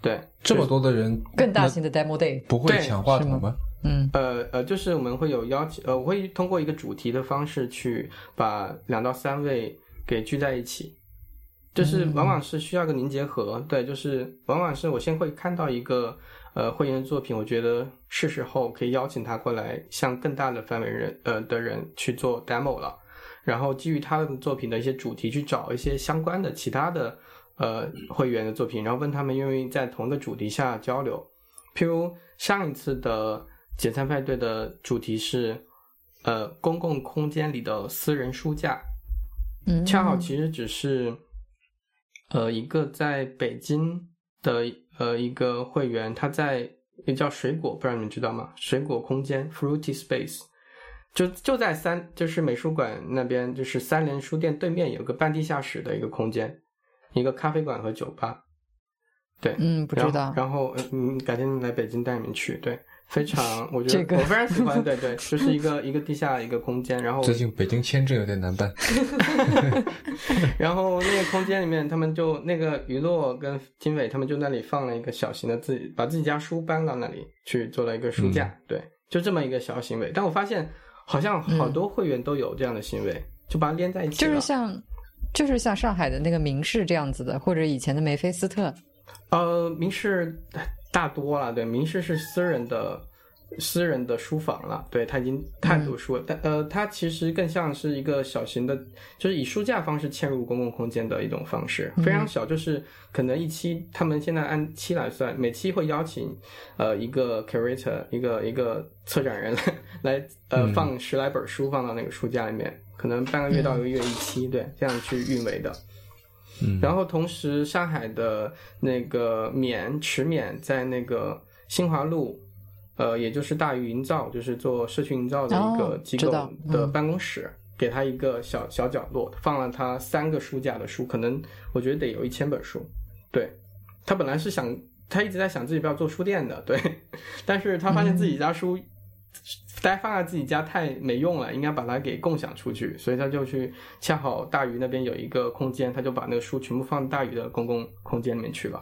对，这么多的人，更大型的 demo day 不会抢话筒吗？嗯，呃呃，就是我们会有邀请，呃，我会通过一个主题的方式去把两到三位给聚在一起，就是往往是需要个凝结合，对，就是往往是我先会看到一个呃会员的作品，我觉得是时候可以邀请他过来向更大的范围人呃的人去做 demo 了。然后基于他的作品的一些主题去找一些相关的其他的呃会员的作品，然后问他们愿不愿意在同一个主题下交流。譬如上一次的解散派对的主题是呃公共空间里的私人书架，嗯，恰好其实只是呃一个在北京的呃一个会员，他在也叫水果，不知道你们知道吗？水果空间 （Fruity Space） 就就在三就是美术馆那边，就是三联书店对面有个半地下室的一个空间，一个咖啡馆和酒吧。对，嗯，不知道。然后嗯，改天来北京带你们去，对。非常，[laughs] 我觉这个得我非常喜欢，对对，[laughs] 就是一个一个地下一个空间，然后最近北京签证有点难办，[laughs] 然后那个空间里面，他们就那个娱乐跟经纬他们就那里放了一个小型的自己把自己家书搬到那里去做了一个书架，嗯对，就这么一个小行为。但我发现好像好多会员都有这样的行为，就把它连在一起了。就是像就是像上海的那个明仕这样子的，或者以前的梅菲斯特，呃，明仕大多了，对，明仕是私人的私人的书房了，对，他已经看读书了，但呃，它其实更像是一个小型的，就是以书架方式嵌入公共空间的一种方式，非常小，就是可能一期他们现在按期来算，每期会邀请呃一个 curator 一个一个策展人 [laughs] 来来呃放十来本书放到那个书架里面，可能半个月到一个月一期，对，这样去运维的。嗯，然后同时，上海的那个免池免在那个新华路，呃，也就是大鱼营造，就是做社区营造的一个哦机构的嗯办公室，给他一个小小角落，放了他三个书架的书，可能我觉得得有一千本书。对他本来是想，他一直在想自己不要做书店的，对，[laughs] 但是他发现自己家书。待放在自己家太没用了，应该把它给共享出去，所以他就去，恰好大鱼那边有一个空间，他就把那个书全部放大鱼的公共空间里面去了。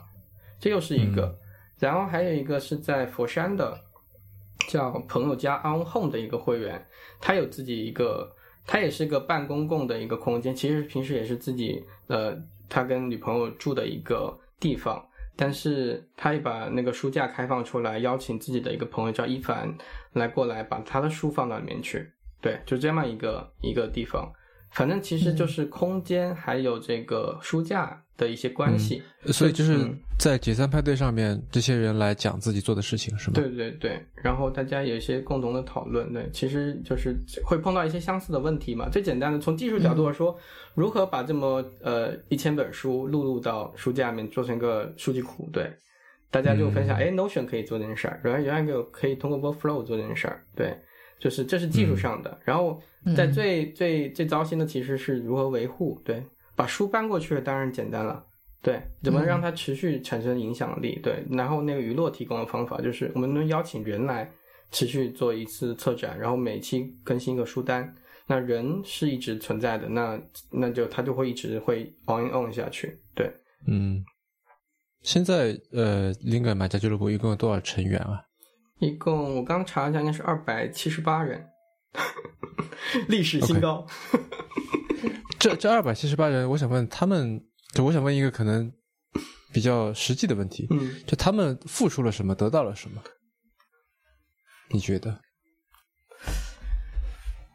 这又是一个，然后还有一个是在佛山的，叫朋友家 On Home 的一个会员，他有自己一个，他也是个半公共的一个空间，其实平时也是自己呃，他跟女朋友住的一个地方。但是他也把那个书架开放出来，邀请自己的一个朋友叫伊凡来过来，把他的书放到里面去。对，就这么一个一个地方。反正其实就是空间还有这个书架的一些关系。所以就是嗯。在解散派对上面，这些人来讲自己做的事情，是吗？对对对，然后大家有一些共同的讨论，对，其实就是会碰到一些相似的问题嘛。最简单的，从技术角度来说，如何把这么呃一千本书录入到书架里面，做成一个数据库，对，大家就分享，哎、n o t i o n 可以做这件事儿，然后原来有可以通过 Workflow 做这件事儿，对，就是这是技术上的。然后在最最最糟心的其实是如何维护，对，把书搬过去了，当然简单了。对，怎么让它持续产生影响力？对，然后那个娱乐提供的方法就是，我们能邀请人来持续做一次策展，然后每期更新一个书单。那人是一直存在的，那那就他就会一直会 on in on 下去。对，嗯。现在呃，灵感买家俱乐部一共有多少成员啊？一共我刚查一下，应该是二百七十八人，[laughs] 历史新高。[laughs] 这这二百七十八人，我想问他们，就我想问一个可能比较实际的问题，嗯，就他们付出了什么，得到了什么？你觉得？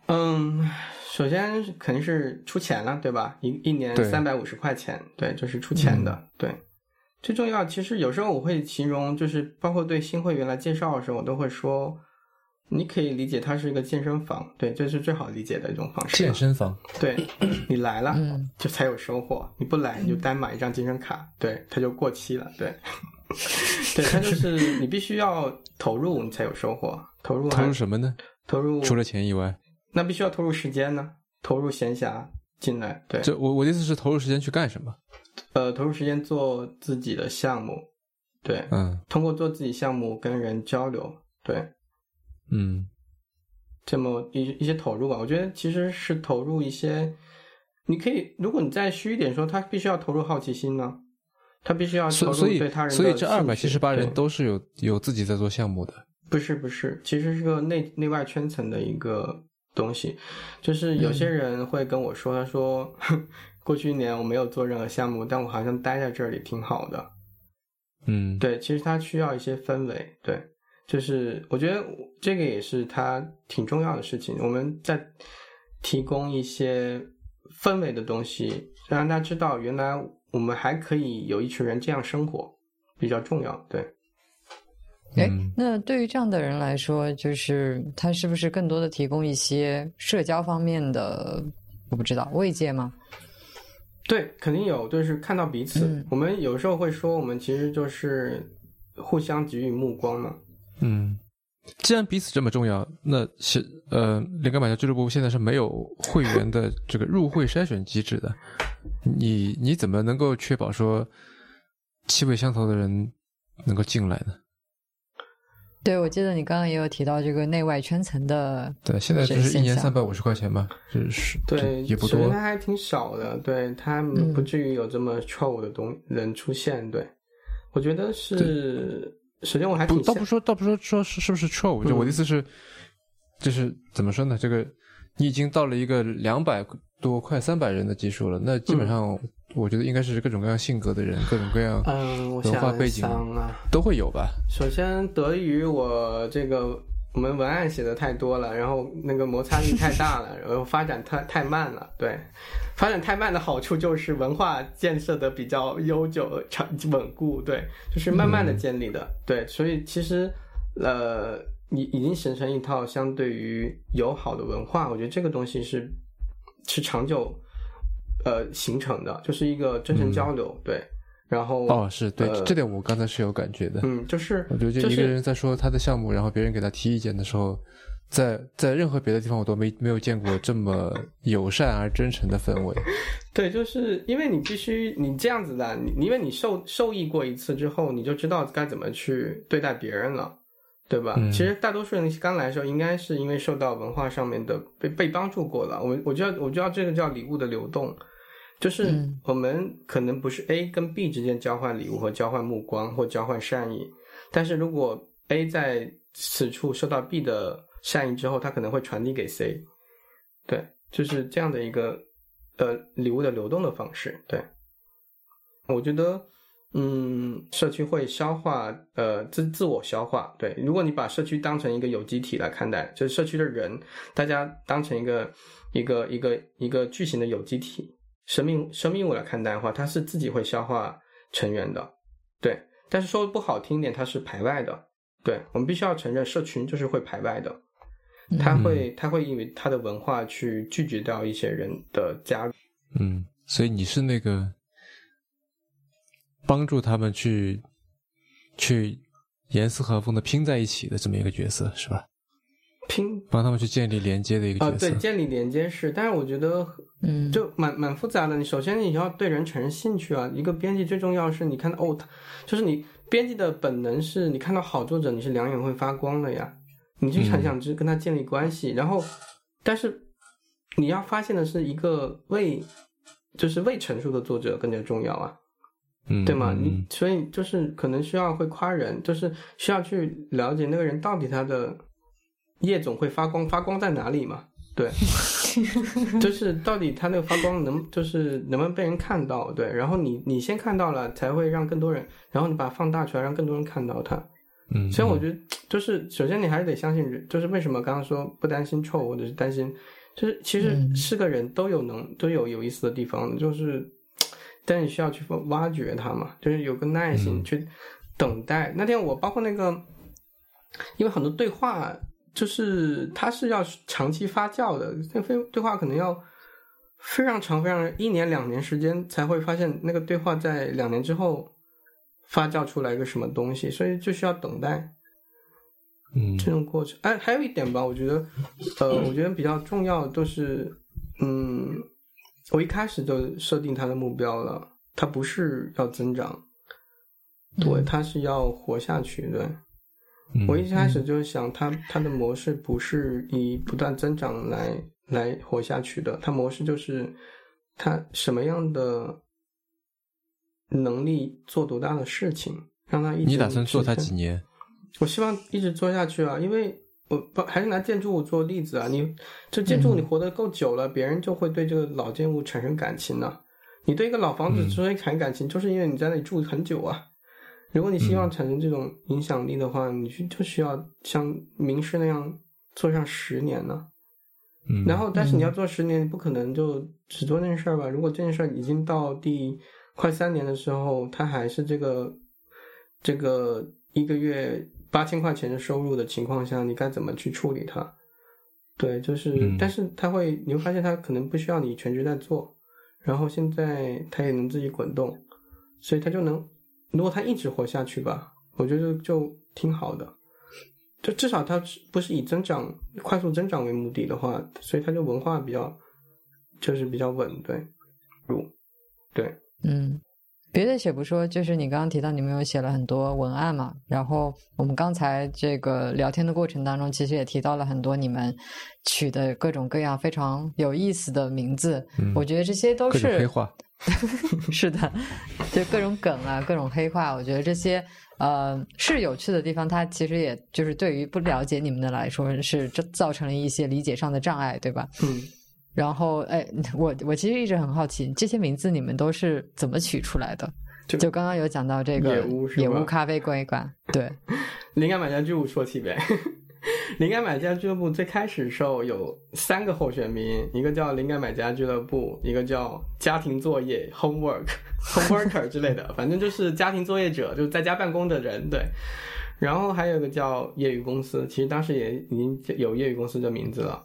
嗯，首先肯定是出钱了，对吧？一一年对三百五十块钱，对，就是出钱的，对。最重要，其实有时候我会形容，就是包括对新会员来介绍的时候，我都会说，你可以理解它是一个健身房，对，这是最好理解的一种方式。健身房，对 [coughs] 你来了，嗯就才有收获；你不来，你就单买一张健身卡，对，它就过期了。对，[laughs] 对，它就是你必须要投入，你才有收获。投入投入什么呢？投入除了钱以外，那必须要投入时间呢，投入闲暇进来，对，就我我的意思是投入时间去干什么？呃，投入时间做自己的项目，对，嗯。通过做自己项目跟人交流，对，嗯。这么一一些投入吧，我觉得其实是投入一些，你可以，如果你再虚一点说，他必须要投入好奇心呢，他必须要投入对他人的所以这二百七十八人都是有有自己在做项目的。不是不是，其实是个内内外圈层的一个东西，就是有些人会跟我说，他说过去一年我没有做任何项目，但我好像待在这里挺好的。嗯，对，其实它需要一些氛围，对，就是我觉得这个也是它挺重要的事情。我们在提供一些氛围的东西，让大家知道原来我们还可以有一群人这样生活，比较重要。对，哎，那对于这样的人来说，就是他是不是更多的提供一些社交方面的，我不知道慰藉吗？对，肯定有，就是看到彼此。我们有时候会说，我们其实就是互相给予目光嘛。嗯，既然彼此这么重要，那是呃，灵感买家俱乐部现在是没有会员的这个入会筛选机制的。你你怎么能够确保说气味相投的人能够进来呢？对，我记得你刚刚也有提到这个内外圈层的。对，现在就是一年三百五十块钱嘛，就是对，也不多。它还挺少的，对，它不至于有这么 troll 的东人出现。对，我觉得是，首先我还挺倒不说倒不说说是是不是 troll，就我的意思是，就是怎么说呢？这个你已经到了一个两百多快三百人的基数了，那基本上。我觉得应该是各种各样性格的人，各种各样嗯文化背景啊都会有吧。首先得益于我这个我们文案写的太多了，然后那个摩擦力太大了，然后发展太太慢了。对，发展太慢的好处就是文化建设的比较悠久、长稳固。对，就是慢慢的建立的。对，所以其实呃，已已经形成一套相对于友好的文化。我觉得这个东西是是长久。呃，形成的就是一个真诚交流，对，然后哦，是对这点我刚才是有感觉的，嗯，就是我觉得一个人在说他的项目，然后别人给他提意见的时候，在在任何别的地方我都没没有见过这么友善而真诚的氛围。[laughs] 对，就是因为你必须你这样子的，你因为你受受益过一次之后，你就知道该怎么去对待别人了，对吧？其实大多数人刚来的时候，应该是因为受到文化上面的被被帮助过了。我我觉得我觉得这个叫礼物的流动。就是我们可能不是 A 跟 B 之间交换礼物和交换目光或交换善意，但是如果 A 在此处受到 B 的善意之后，他可能会传递给 C，对，就是这样的一个呃礼物的流动的方式。对，我觉得嗯，社区会消化呃自自我消化。对，如果你把社区当成一个有机体来看待，就是社区的人，大家当成一个一个一个一个巨型的有机体。生命生命物来看待的话，它是自己会消化成员的，对。但是说不好听点，它是排外的，对。我们必须要承认，社群就是会排外的，他会他会因为他的文化去拒绝掉一些人的加入。嗯，所以你是那个帮助他们去去严丝合缝的拼在一起的这么一个角色，是吧？拼帮他们去建立连接的一个角色，对，建立连接是，但是我觉得，嗯，就蛮蛮复杂的。你首先你要对人产生兴趣啊，一个编辑最重要是你看到哦，他就是你编辑的本能是你看到好作者，你是两眼会发光的呀，你就很想去跟他建立关系。然后，但是你要发现的是一个未就是未成熟的作者更加重要啊，嗯，对吗？你所以就是可能需要会夸人，就是需要去了解那个人到底他的。夜总会发光，发光在哪里嘛？对，[laughs] 就是到底他那个发光能，就是能不能被人看到？对，然后你你先看到了，才会让更多人，然后你把它放大出来，让更多人看到它。嗯，所以我觉得，就是首先你还是得相信人，就是为什么刚刚说不担心臭，或者是担心，就是其实是个人都有能都有有意思的地方，就是但你需要去挖掘它嘛，就是有个耐心去等待。那天我包括那个，因为很多对话。就是它是要长期发酵的，那非对话可能要非常长、非常一年、两年时间才会发现那个对话在两年之后发酵出来一个什么东西，所以就需要等待。嗯，这种过程。哎，还有一点吧，我觉得，呃，我觉得比较重要的都是，嗯，我一开始就设定它的目标了，它不是要增长，对，它是要活下去，对。我一开始就想，它它的模式不是以不断增长来来活下去的，它模式就是它什么样的能力做多大的事情，让它一直。你打算做它几年？我希望一直做下去啊，因为我不还是拿建筑物做例子啊，你这建筑你活得够久了，别人就会对这个老建物产生感情了。你对一个老房子之所以产生感情，就是因为你在那里住很久啊。如果你希望产生这种影响力的话，你就就需要像名师那样做上十年呢。嗯，然后，但是你要做十年，你不可能就只做那件事儿吧？如果这件事儿已经到第快三年的时候，他还是这个这个一个月八千块钱的收入的情况下，你该怎么去处理它？对，就是，嗯但是他会，你会发现他可能不需要你全职在做，然后现在他也能自己滚动，所以他就能，如果他一直活下去吧，我觉得就挺好的。就至少它不是以增长快速增长为目的的话，所以它就文化比较就是比较稳，对，如，对，嗯，别的且不说，就是你刚刚提到你们有写了很多文案嘛，然后我们刚才这个聊天的过程当中，其实也提到了很多你们取的各种各样非常有意思的名字，嗯我觉得这些都各种黑是话，[laughs] 是的，就各种梗啊，各种黑话，我觉得这些呃是有趣的地方，它其实也就是对于不了解你们的来说，是这造成了一些理解上的障碍，对吧？嗯，然后，哎，我我其实一直很好奇，这些名字你们都是怎么取出来的？就就刚刚有讲到这个野屋野屋咖啡馆馆，对，[laughs] 灵感买家俱乐部说起呗。[laughs] 灵感买家俱乐部最开始时候有三个候选名，一个叫灵感买家俱乐部，一个叫家庭作业 homework [laughs] homeworker 之类的，反正就是家庭作业者，就是在家办公的人，对。然后还有一个叫业余公司，其实当时也已经有业余公司的名字了，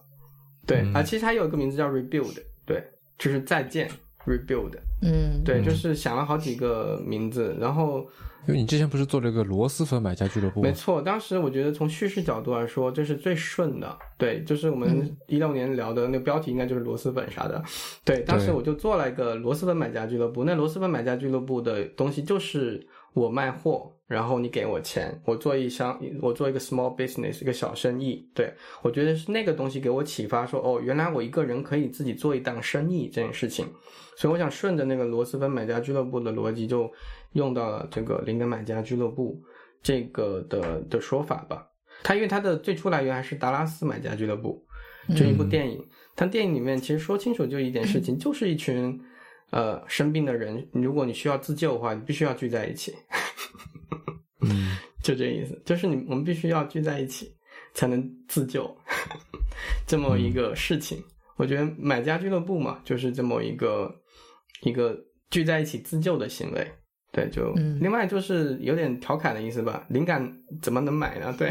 对、嗯。啊，其实还有一个名字叫 rebuild，对，就是再建 rebuild，嗯，对，嗯。就是想了好几个名字，然后因为你之前不是做了一个螺蛳粉买家俱乐部吗？没错，当时我觉得从叙事角度来说，这是最顺的。对，就是我们嗯一六年聊的那个标题应该就是螺蛳粉啥的。对，当时我就做了一个螺蛳粉买家俱乐部。那螺蛳粉买家俱乐部的东西就是我卖货，然后你给我钱，我做一箱，我做一个 small business，一个小生意。对我觉得是那个东西给我启发说，哦，原来我一个人可以自己做一档生意这件事情。所以我想顺着那个螺蛳粉买家俱乐部的逻辑，就用到了这个灵感买家俱乐部这个的的说法吧。它因为它的最初来源还是达拉斯买家俱乐部，这一部电影。它电影里面其实说清楚就一件事情，就是一群呃生病的人，如果你需要自救的话，你必须要聚在一起，嗯，[laughs] 就这意思。就是你我们必须要聚在一起才能自救，[laughs] 这么一个事情。我觉得买家俱乐部嘛，就是这么一个一个聚在一起自救的行为。对，就、嗯另外就是有点调侃的意思吧。灵感怎么能买呢？对，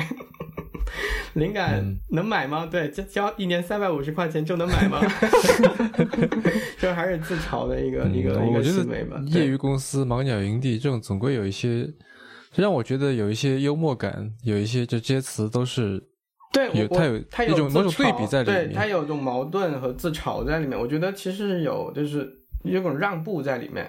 [laughs] 灵感嗯能买吗？对，交交一年三百五十块钱就能买吗？[laughs] 就还是自嘲的一个、一个一个嗯我觉得行为吧。业余公司、盲鸟营地这种总归有一些，让我觉得有一些幽默感，有一些就这些词都是对，我有它有我它一种自某种对比在里面对，面它有种矛盾和自嘲在里面。我觉得其实是有，就是有种让步在里面。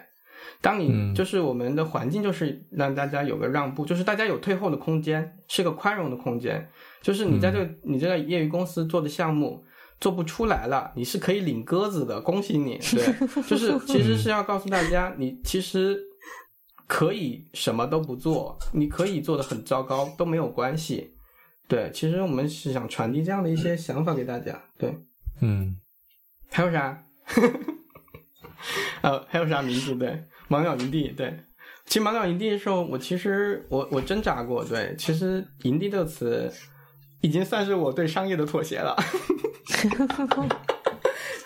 当你、嗯就是我们的环境，就是让大家有个让步，就是大家有退后的空间，是个宽容的空间。就是你在这你这个业余公司做的项目做不出来了，你是可以领鸽子的，恭喜你。[laughs] 对，就是其实是要告诉大家，你其实可以什么都不做，你可以做的很糟糕都没有关系。对，其实我们是想传递这样的一些想法给大家。对，嗯还有啥？呃，[laughs] 还有啥名字？对，盲鸟营地。对，其实盲鸟营地的时候，我其实我我挣扎过。对，其实营地这个词已经算是我对商业的妥协了。[laughs]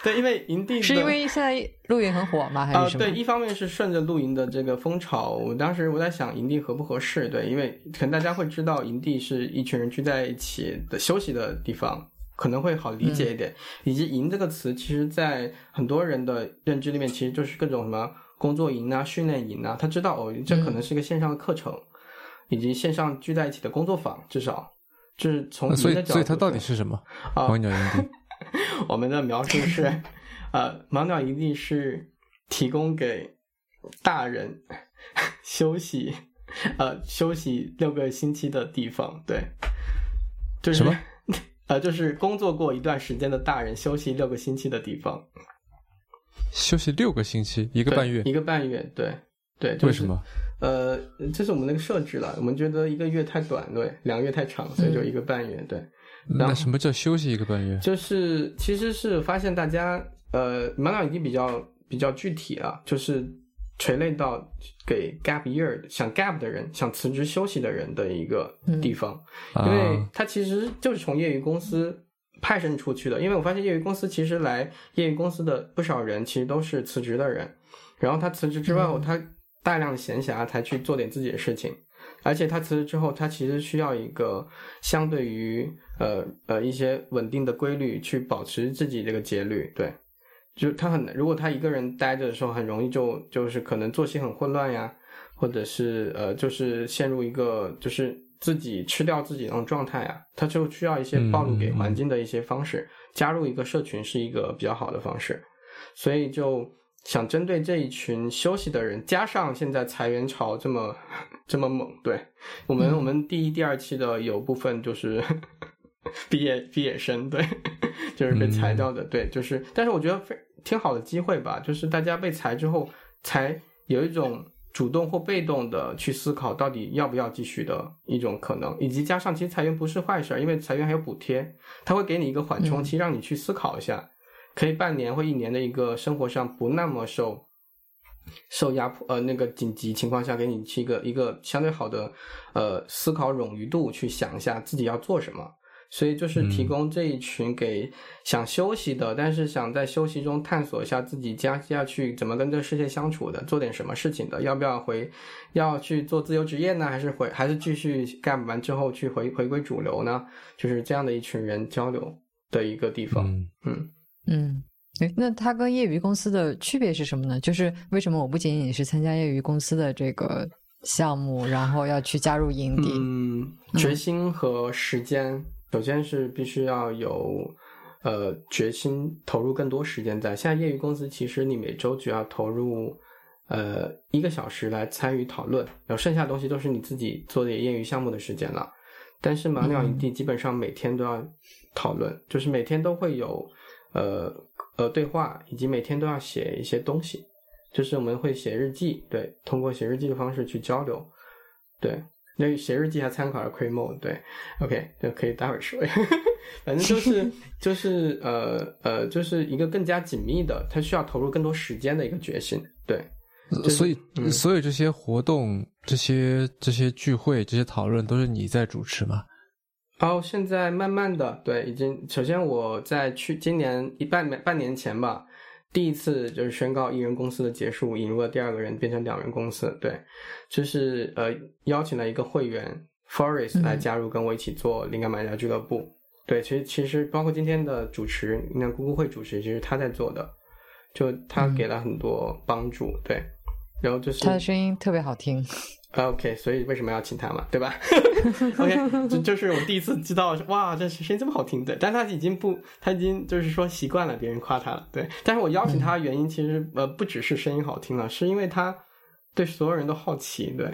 对，因为营地是因为现在露营很火吗？还啊、是什么？对，一方面是顺着露营的这个风潮，我当时我在想营地合不合适，对，因为可能大家会知道营地是一群人聚在一起的休息的地方，可能会好理解一点。以及营这个词，其实在很多人的认知里面，其实就是各种什么工作营啊、训练营啊，他知道哦，这可能是一个线上的课程，以及线上聚在一起的工作坊，至少就是从那所以所以它到底是什么？啊盲鸟营地，[laughs] 我们的描述是，[laughs] 呃，盲鸟营地是提供给大人休息，[laughs] 呃，休息六个星期的地方。对，就是什么？呃，就是工作过一段时间的大人休息六个星期的地方，休息六个星期，一一个半月，一个半月，对，对，就是、为什？么？呃，这是我们那个设置了，我们觉得一个月太短，对，两个月太长，所以就一个半月，对。那什么叫休息一个半月？就是其实是发现大家呃，满脑已经比较比较具体了，就是垂类到给 gap year 的想 gap 的人，想辞职休息的人的一个地方，因为啊，它其实就是从业余公司派生出去的。因为我发现业余公司其实来业余公司的不少人其实都是辞职的人，然后他辞职之后，他大量的闲暇才去做点自己的事情，而且他辞职之后，他其实需要一个相对于呃呃一些稳定的规律去保持自己这个节律，对。就他很，如果他一个人待着的时候，很容易就就是可能作息很混乱呀，或者是呃，就是陷入一个就是自己吃掉自己那种状态啊，他就需要一些暴露给环境的一些方式，加入一个社群是一个比较好的方式，所以就想针对这一群休息的人，加上现在裁员潮这么这么猛，对我们我们第一第二期的有部分就是。[laughs] 毕业毕业生对，就是被裁掉的对，就是，但是我觉得非挺好的机会吧，就是大家被裁之后，才有一种主动或被动的去思考到底要不要继续的一种可能，以及加上其实裁员不是坏事，因为裁员还有补贴，他会给你一个缓冲期，让你去思考一下，可以半年或一年的一个生活上不那么受受压迫，呃，那个紧急情况下给你去一个一个相对好的呃思考冗余度，去想一下自己要做什么。所以就是提供这一群给想休息的，但是想在休息中探索一下自己接下去怎么跟这个世界相处的，做点什么事情的，要不要回，要去做自由职业呢？还是回，还是继续干完之后去回回归主流呢？就是这样的一群人交流的一个地方。嗯嗯，哎，那它跟业余公司的区别是什么呢？就是为什么我不仅仅是参加业余公司的这个项目，然后要去加入营地？嗯，决心和时间。首先是必须要有，呃，决心投入更多时间在。现在业余公司其实你每周只要投入，呃，一个小时来参与讨论，然后剩下的东西都是你自己做的业余项目的时间了。但是马鸟营地基本上每天都要讨论，就是每天都会有，呃呃对话，以及每天都要写一些东西，就是我们会写日记，对，通过写日记的方式去交流，对。那写日记还参考了 Cray Mode，对，OK，就可以待会儿说。[laughs] 反正就是 [laughs] 就是呃呃，就是一个更加紧密的，它需要投入更多时间的一个决心。对，所以所有这些活动、这些这些聚会、这些讨论都是你在主持吗？哦，现在慢慢的，对，已经首先我在去今年一半半年前吧。第一次就是宣告一人公司的结束，引入了第二个人，变成两人公司。对，就是呃邀请了一个会员 Forest 来加入，跟我一起做灵感买家俱乐部。对，其实其实包括今天的主持，你看咕咕会主持，其实他在做的，就他给了很多帮助。对，然后就是他的声音特别好听。OK，所以为什么要请他嘛，对吧？[laughs] OK，就就是我第一次知道，哇，这声音这么好听的。但他已经不，他已经就是说习惯了别人夸他了，对。但是我邀请他的原因，其实呃不只是声音好听了，是因为他对所有人都好奇，对，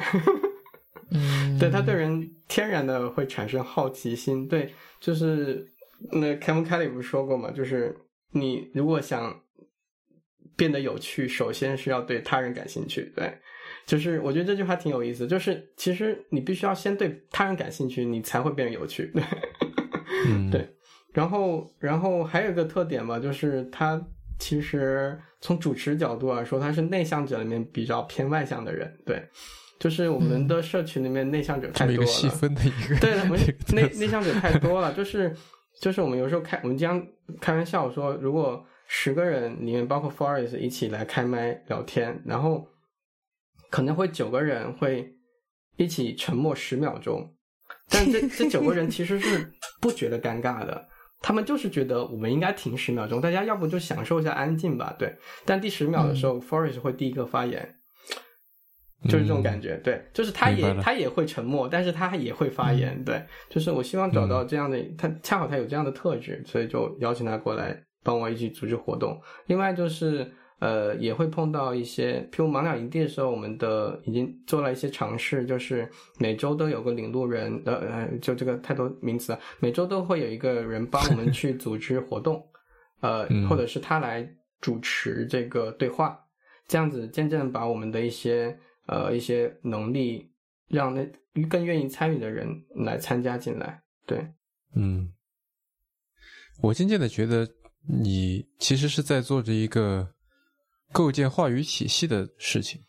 [laughs] 对他对人天然的会产生好奇心，对，就是那 Kevin Kelly 不是说过嘛，就是你如果想变得有趣，首先是要对他人感兴趣，对。就是我觉得这句话挺有意思，就是其实你必须要先对他人感兴趣，你才会变得有趣。[laughs] 对，然后然后还有一个特点嘛，就是他其实从主持角度来说，他是内向者里面比较偏外向的人。对，就是我们的社群里面内向者太多了。细分的一个。对，我们内内向者太多了，就是就是我们有时候开我们经常开玩笑说，如果十个人里面包括 Forest 一起来开麦聊天，然后。可能会九个人会一起沉默十秒钟，但这这九个人其实是不觉得尴尬的，他们就是觉得我们应该停十秒钟，大家要不就享受一下安静吧，对。但第十秒的时候，Forest 会第一个发言，就是这种感觉，对，就是他也他也会沉默，但是他也会发言，对，就是我希望找到这样的他，恰好他有这样的特质，所以就邀请他过来帮我一起组织活动。另外就是。呃，也会碰到一些，譬如盲鸟营地的时候，我们的已经做了一些尝试，就是每周都有个领路人，呃呃，就这个太多名词了，每周都会有一个人帮我们去组织活动，呃，或者是他来主持这个对话，这样子渐渐把我们的一些呃一些能力，让那更愿意参与的人来参加进来。对，嗯，我渐渐的觉得你其实是在做着一个。构建话语体系的事情，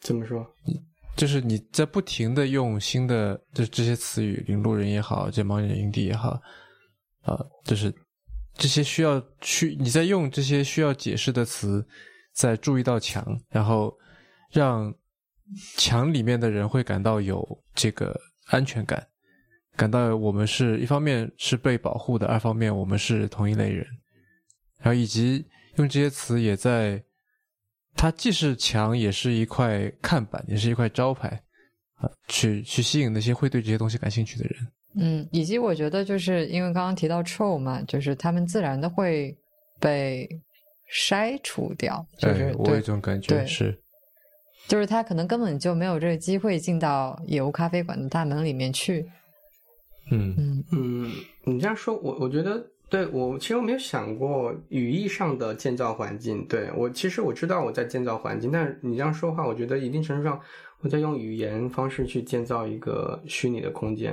怎么说？就是你在不停的用新的就这些词语，领路人也好，这盲人营地也好，啊，就是这些需要去你在用这些需要解释的词，在注意到墙，然后让墙里面的人会感到有这个安全感，感到我们是一方面是被保护的，二方面我们是同一类人，然后以及用这些词也在，它既是墙，也是一块看板，也是一块招牌。啊，去去吸引那些会对这些东西感兴趣的人。嗯，以及我觉得就是因为刚刚提到 troll 嘛，就是他们自然的会被筛除掉。就是我有一种感觉是，就是他可能根本就没有这个机会进到野屋咖啡馆的大门里面去。嗯嗯嗯，你这样说，我我觉得对我其实我没有想过语义上的建造环境。对我其实我知道我在建造环境，但是你这样说话，我觉得一定程度上。我在用语言方式去建造一个虚拟的空间，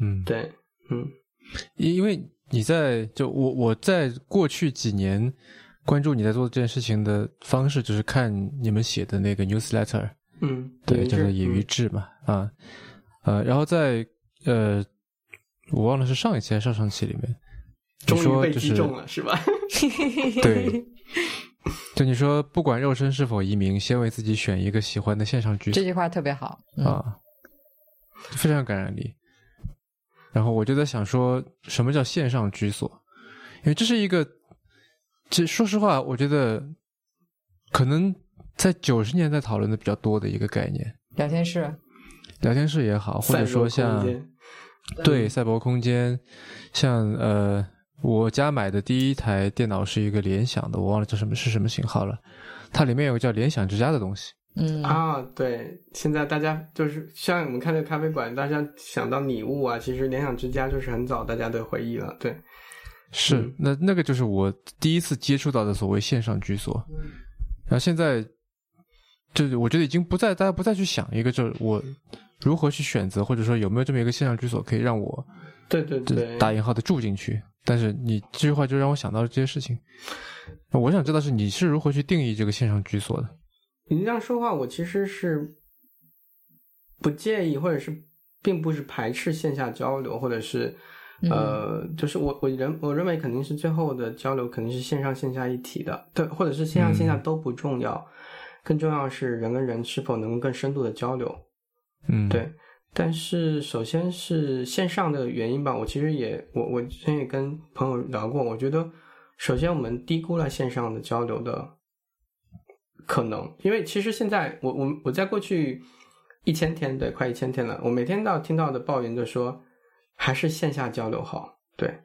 嗯，对，嗯，因因为你在就我我在过去几年关注你在做这件事情的方式，就是看你们写的那个 newsletter，嗯，对，叫做野鱼志嘛，啊，呃，然后在呃，我忘了是上一期还是上上期里面，终于被击中了，是吧？[laughs] 对。就你说，不管肉身是否移民，先为自己选一个喜欢的线上居所。这句话特别好啊，非常有感染力。然后我就在想，说什么叫线上居所？因为这是一个，这说实话，我觉得可能在九十年代讨论的比较多的一个概念。聊天室，聊天室也好，或者说像对赛博空间，像呃。我家买的第一台电脑是一个联想的，我忘了叫什么是什么型号了。它里面有个叫联想之家的东西。嗯啊，对，现在大家就是像我们看这个咖啡馆，大家想到礼物啊，其实联想之家就是很早大家的回忆了。对，是那那个就是我第一次接触到的所谓线上居所。然后现在就是我觉得已经不再大家不再去想一个就是我如何去选择，或者说有没有这么一个线上居所可以让我对对对打引号的住进去。但是你这句话就让我想到了这些事情。我想知道是你是如何去定义这个线上居所的？你这样说话，我其实是不介意，或者是并不是排斥线下交流，或者是呃，就是我我认我认为肯定是最后的交流肯定是线上线下一体的，对，或者是线上线下都不重要，更重要是人跟人是否能更深度的交流。嗯，对。但是，首先是线上的原因吧。我其实也，我我之前也跟朋友聊过。我觉得，首先我们低估了线上的交流的可能，因为其实现在，我我我在过去一千天，对，快一千天了，我每天到听到的抱怨就说，还是线下交流好。对，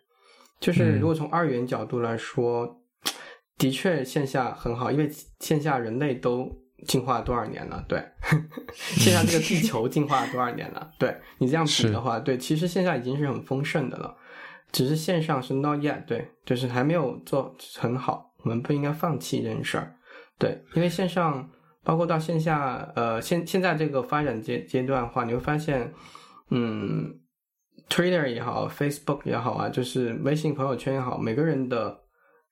就是如果从二元角度来说，的确线下很好，因为线下人类都。进化多少年了？对，[laughs] 线下这个地球进化了多少年了？对你这样比的话，对，其实线下已经是很丰盛的了，只是线上是 not yet，对，就是还没有做很好。我们不应该放弃这件事儿，对，因为线上包括到线下，呃，现现在这个发展阶阶段的话，你会发现，嗯，Twitter 也好，Facebook 也好啊，就是微信朋友圈也好，每个人的。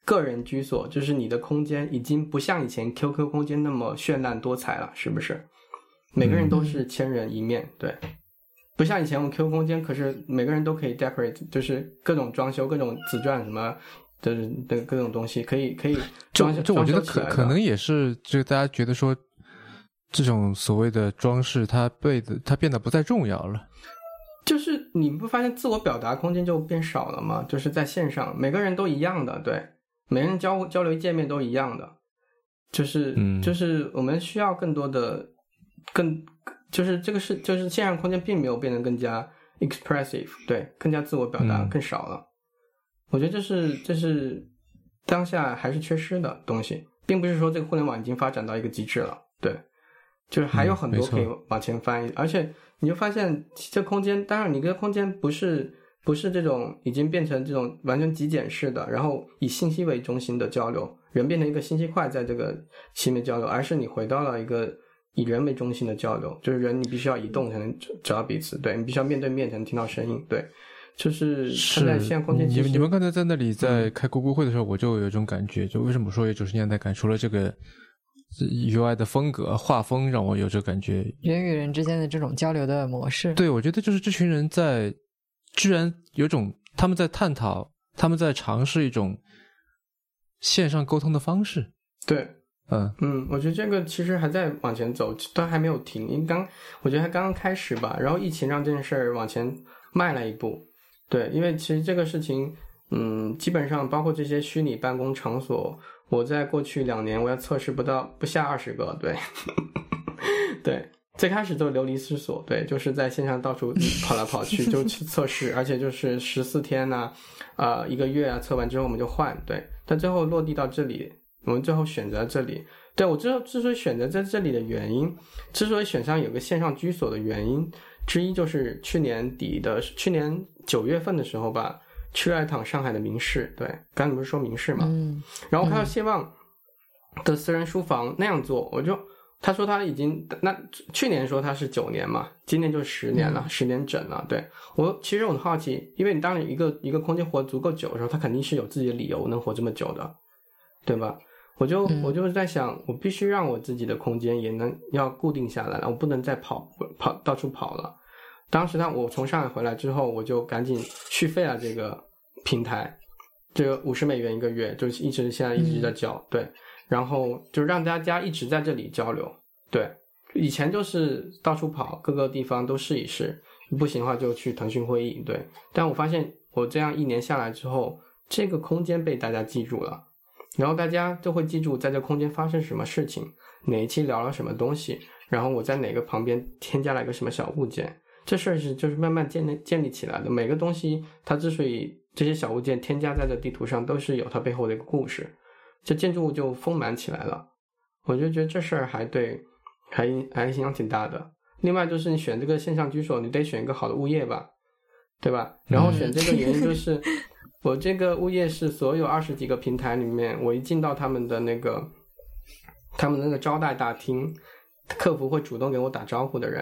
个人居所就是你的空间，已经不像以前 QQ 空间那么绚烂多彩了，是不是？每个人都是千人一面对，不像以前我们 QQ 空间，可是每个人都可以 decorate，就是各种装修、各种瓷砖什么的的各种东西，可以可以装修。就我觉得可可能也是，就大家觉得说，这种所谓的装饰，它被的它变得不再重要了。就是你不发现自我表达空间就变少了吗？就是在线上，每个人都一样的，对。每个人交交流界面都一样的，就是，就是我们需要更多的，更，就是这个是，就是线上空间并没有变得更加 expressive，对，更加自我表达更少了。我觉得这是，这是当下还是缺失的东西，并不是说这个互联网已经发展到一个极致了，对，就是还有很多可以往前翻，而且你就发现这空间，当然你这个空间不是。不是这种已经变成这种完全极简式的，然后以信息为中心的交流，人变成一个信息块在这个西面交流，而是你回到了一个以人为中心的交流，就是人你必须要移动才能找到彼此，对你必须要面对面才能听到声音，对，就是是。现在空间，你们你们刚才在那里在开咕咕会的时候，我就有一种感觉，就为什么说有九十年代感？除了这个 UI 的风格画风让我有这感觉，人与人之间的这种交流的模式，对我觉得就是这群人在。居然有种他们在探讨，他们在尝试一种线上沟通的方式。对，嗯嗯，我觉得这个其实还在往前走，都还没有停。因为刚，我觉得还刚刚开始吧。然后疫情让这件事儿往前迈了一步。对，因为其实这个事情，嗯，基本上包括这些虚拟办公场所，我在过去两年我要测试不到不下二十个。对，[laughs] 对，最开始就流离失所，对，就是在线上到处跑来跑去 [laughs] 就去测试，而且就是十四天呐、啊，一个月啊，测完之后我们就换。对，但最后落地到这里。我们最后选择这里，对我之后之所以选择在这里的原因，之所以选上有个线上居所的原因之一，就是去年底的去年九月份的时候吧，去了一趟上海的名仕，对，刚才你不是说名仕嘛，嗯然后看到谢望的私人书房那样做，我就他说他已经那去年说他是九年嘛，今年就十年了，十年整了。对我其实我很好奇，因为你当你一个一个空间活足够久的时候，他肯定是有自己的理由能活这么久的，对吧？我就嗯我就是在想，我必须让我自己的空间也能要固定下来了，我不能再跑跑到处跑了。当时他，我从上海回来之后，我就赶紧续费了这个平台，这个五十美元一个月，就是一直现在一直在交，对，然后就让大家一直在这里交流，对，以前就是到处跑，各个地方都试一试，不行的话就去腾讯会议，对，但我发现我这样一年下来之后，这个空间被大家记住了。然后大家就会记住在这空间发生什么事情，哪一期聊了什么东西，然后我在哪个旁边添加了一个什么小物件，这事儿是就是慢慢建立建立起来的。每个东西它之所以这些小物件添加在这地图上，都是有它背后的一个故事，这建筑物就丰满起来了。我就觉得这事儿还对，还还影响挺大的。另外就是你选这个线上居所，你得选一个好的物业吧，对吧？然后选这个原因就是。[laughs] 我这个物业是所有二十几个平台里面，我一进到他们的那个，他们的那个招待大厅，客服会主动给我打招呼的人。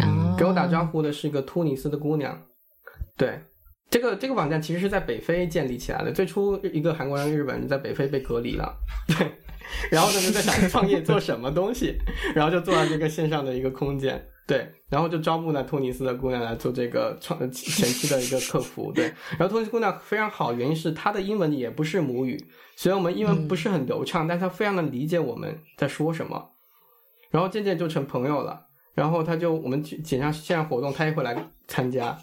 啊，给我打招呼的是一个突尼斯的姑娘。对，这个这个网站其实是在北非建立起来的。最初一个韩国人、日本人在北非被隔离了，[laughs] 对，然后呢就在想创业做什么东西，[laughs] 然后就做了这个线上的一个空间。对，然后就招募了突尼斯的姑娘来做这个创前期的一个客服。对，然后突尼斯姑娘非常好，原因是她的英文也不是母语，虽然我们英文不是很流畅，但她非常的理解我们在说什么，然后渐渐就成朋友了。然后她就我们去线上线上活动，她也会来参加，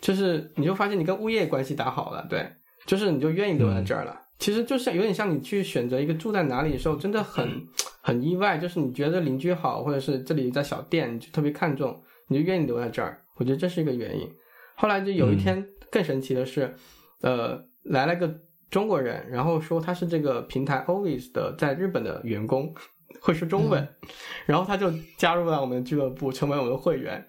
就是你就发现你跟物业关系打好了，对，就是你就愿意留在这儿了。其实就是有点像你去选择一个住在哪里的时候，真的很很意外。就是你觉得邻居好，或者是这里有家小店，你就特别看重，你就愿意留在这儿。我觉得这是一个原因。后来就有一天更神奇的是，呃，来了个中国人，然后说他是这个平台 Always 的在日本的员工，会说中文，然后他就加入了我们俱乐部，成为我们的会员。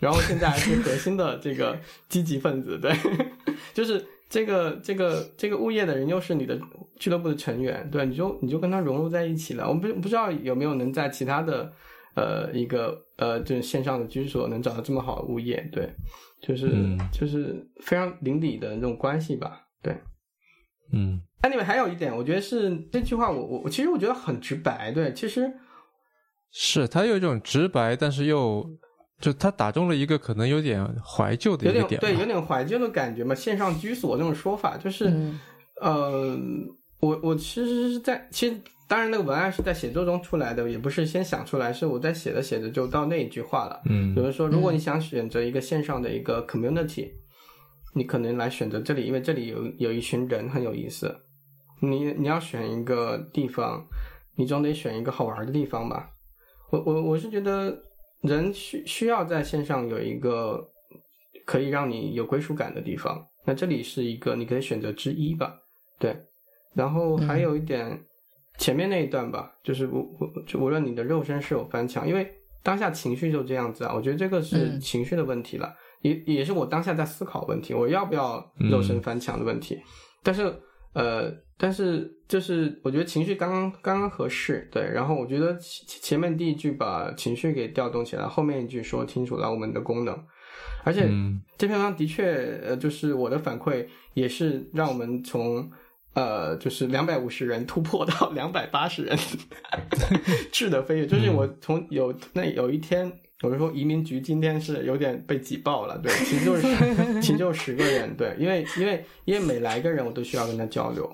然后现在还是核心的这个 [laughs] 积极分子，对，[laughs] 就是这个这个这个物业的人又是你的俱乐部的成员，对，你就你就跟他融入在一起了。我不不知道有没有能在其他的呃一个呃就是线上的居所能找到这么好的物业，对，就是、嗯。就是非常邻里的那种关系吧，对。嗯。Anyway，还有一点，我觉得是这句话我，我我其实我觉得很直白，对，其实是它有一种直白，但是又就它打中了一个可能有点怀旧的有一个点，点对，有点怀旧的感觉嘛。线上居所这种说法，就是、嗯呃，我我其实是在其实当然那个文案是在写作中出来的，也不是先想出来，是我在写着写着就到那一句话了。嗯比如说，如果你想选择一个线上的一个 community，、你可能来选择这里，因为这里有有一群人很有意思。你你要选一个地方，你总得选一个好玩的地方吧。我我我是觉得人需需要在线上有一个可以让你有归属感的地方，那这里是一个你可以选择之一吧。对，然后还有一点、前面那一段吧，就是无无就无论你的肉身是否翻墙，因为当下情绪就这样子啊，我觉得这个是嗯情绪的问题了，也也是我当下在思考问题，我要不要肉身翻墙的问题。但是呃，但是就是我觉得情绪刚刚刚刚合适，对。然后我觉得前前面第一句把情绪给调动起来，后面一句说清楚了我们的功能，而且嗯这篇文章的确，呃，就是我的反馈也是让我们从呃，就是两百五十人突破到两百八十人，[laughs] 质的飞跃。就是我从有那有一天我就说移民局今天是有点被挤爆了，对，其实就是其实就十个人，对，因为因为因为每来一个人，我都需要跟他交流，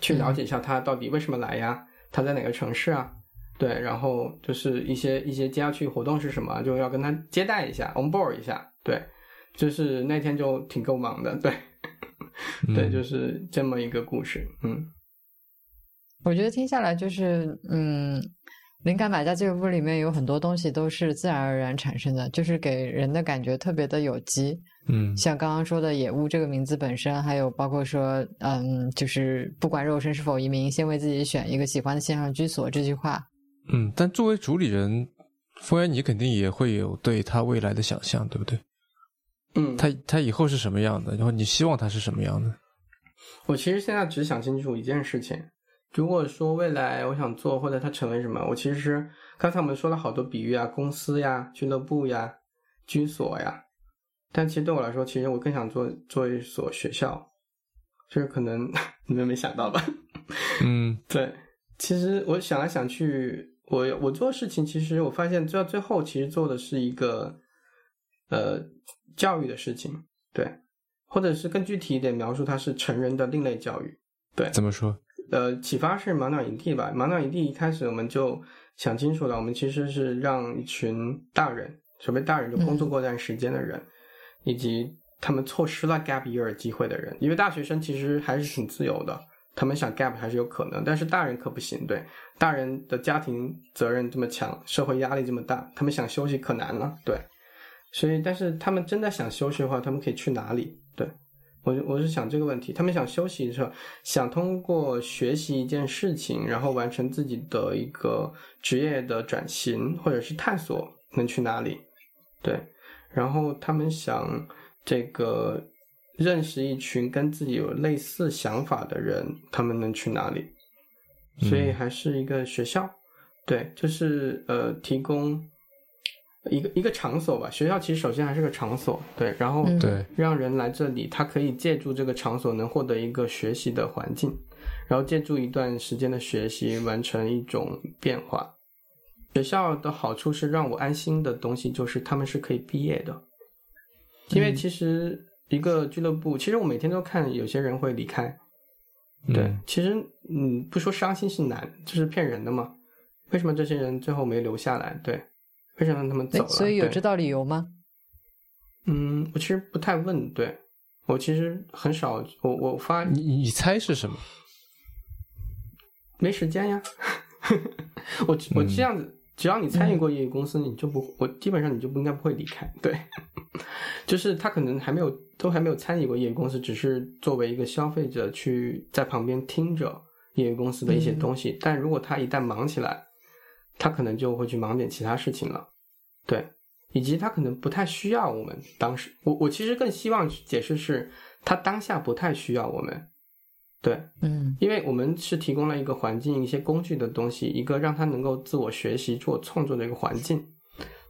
去了解一下他到底为什么来呀，他在哪个城市啊，对，然后就是一些一些接下去活动是什么，就要跟他接待一下，on board 一下，对，就是那天就挺够忙的，对，[laughs] 对，就是这么一个故事，嗯，我觉得听下来就是嗯。灵感买家俱乐部里面有很多东西都是自然而然产生的，就是给人的感觉特别的有机。嗯，像刚刚说的“野物”这个名字本身，还有包括说，嗯，就是不管肉身是否移民，先为自己选一个喜欢的线上居所这句话。嗯，但作为主理人，风言，你肯定也会有对他未来的想象，对不对？嗯，他他以后是什么样的？然后你希望他是什么样的？我其实现在只想清楚一件事情。如果说未来我想做，或者它成为什么，我其实刚才我们说了好多比喻啊，公司呀、俱乐部呀、居所呀，但其实对我来说，其实我更想做做一所学校，就是可能你们没想到吧？[laughs] 嗯，对，其实我想来想去，我我做事情，其实我发现做到最后，其实做的是一个呃教育的事情，对，或者是更具体一点描述，它是成人的另类教育，对，怎么说？呃，启发是马鸟营地吧？马鸟营地一开始我们就想清楚了，我们其实是让一群大人，所谓大人就工作过一段时间的人，以及他们错失了 gap year 机会的人。因为大学生其实还是挺自由的，他们想 gap 还是有可能，但是大人可不行。对，大人的家庭责任这么强，社会压力这么大，他们想休息可难了。对，所以但是他们真的想休息的话，他们可以去哪里？对。我我是想这个问题，他们想休息的时候，想通过学习一件事情，然后完成自己的一个职业的转型或者是探索，能去哪里？对，然后他们想这个认识一群跟自己有类似想法的人，他们能去哪里？所以还是一个学校，对，就是呃提供。一个一个场所吧，学校其实首先还是个场所，对，然后对让人来这里，他可以借助这个场所能获得一个学习的环境，然后借助一段时间的学习完成一种变化。学校的好处是让我安心的东西就是他们是可以毕业的，因为其实一个俱乐部，其实我每天都看有些人会离开，对，其实嗯不说伤心是难，这是骗人的嘛？为什么这些人最后没留下来？对。为什么让他们走了？所以有知道理由吗？嗯，我其实不太问。对我其实很少，我我发你你猜是什么？没时间呀。[laughs] 我我这样子，只要你参与过业余公司，你就不，我基本上你就不应该不会离开。[laughs] 对，就是他可能还没有，都还没有参与过业余公司，只是作为一个消费者去在旁边听着业余公司的一些东西。但如果他一旦忙起来，他可能就会去忙点其他事情了，对，以及他可能不太需要我们当时，我我其实更希望解释是，他当下不太需要我们，对，嗯，因为我们是提供了一个环境、一些工具的东西，一个让他能够自我学习、做创作的一个环境。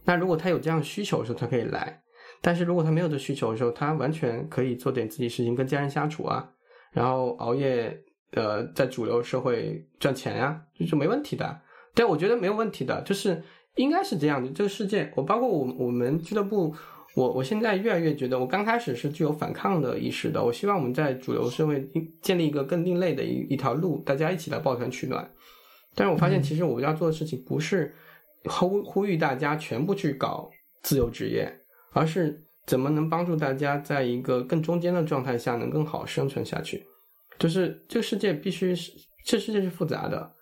那如果他有这样的需求的时候，他可以来；但是如果他没有这需求的时候，他完全可以做点自己事情，跟家人相处啊，然后熬夜，呃，在主流社会赚钱呀，这是没问题的。对，我觉得没有问题的，就是应该是这样的。这个世界，我包括我我们俱乐部，我我现在越来越觉得，我刚开始是具有反抗的意识的。我希望我们在主流社会建立一个更另类的一一条路，大家一起来抱团取暖。但是我发现，其实我们要做的事情不是呼呼吁大家全部去搞自由职业，而是怎么能帮助大家在一个更中间的状态下能更好生存下去。就是这个世界必须是，这世界是复杂的。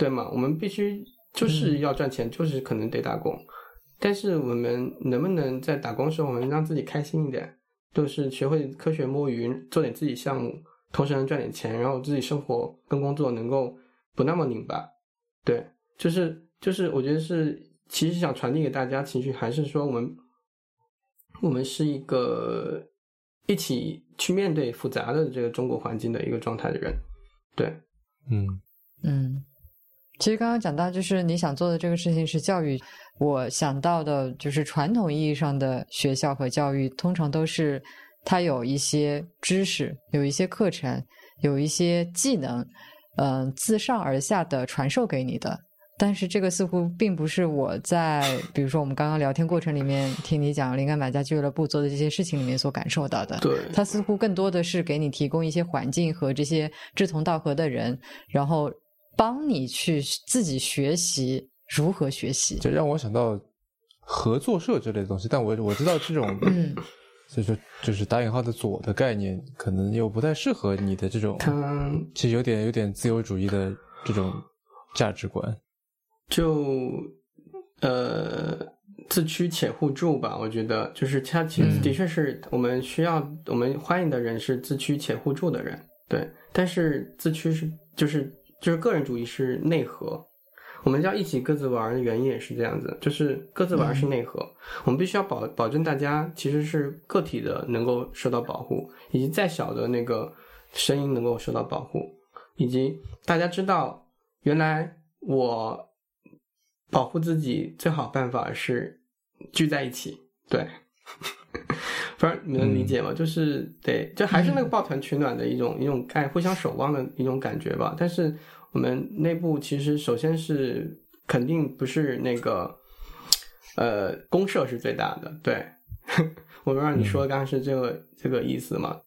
对吗？我们必须就是要赚钱，就是可能得打工。但是我们能不能在打工的时候，我们让自己开心一点，就是学会科学摸鱼，做点自己项目，同时能赚点钱，然后自己生活跟工作能够不那么拧巴。对，就是就是，我觉得是其实想传递给大家情绪，还是说我们我们是一个一起去面对复杂的这个中国环境的一个状态的人。对，嗯嗯。其实刚刚讲到，就是你想做的这个事情是教育。我想到的就是传统意义上的学校和教育，通常都是它有一些知识，有一些课程，有一些技能，嗯，自上而下的传授给你的。但是这个似乎并不是我在，比如说我们刚刚聊天过程里面听你讲灵感买家俱乐部做的这些事情里面所感受到的。对，它似乎更多的是给你提供一些环境和这些志同道合的人，然后帮你去自己学习如何学习。这让我想到合作社之类的东西，但我我知道这种，嗯，所以说就是打引号的左的概念，可能又不太适合你的这种，其实有点有点自由主义的这种价值观。就呃自驱且互助吧，我觉得就是他其实的确是我们需要我们欢迎的人是自驱且互助的人，对。但是自驱是就是就是个人主义是内核，我们要一起各自玩的原因也是这样子，就是各自玩是内核，我们必须要保保证大家其实是个体的能够受到保护，以及再小的那个声音能够受到保护，以及大家知道原来我。保护自己最好办法是聚在一起，对，不是你能理解吗？就是对，就还是那个抱团取暖的一种一种概，互相守望的一种感觉吧。但是我们内部其实首先是肯定不是那个，呃，公社是最大的。对，[laughs] 我不知道你说刚刚是这个这个意思吗？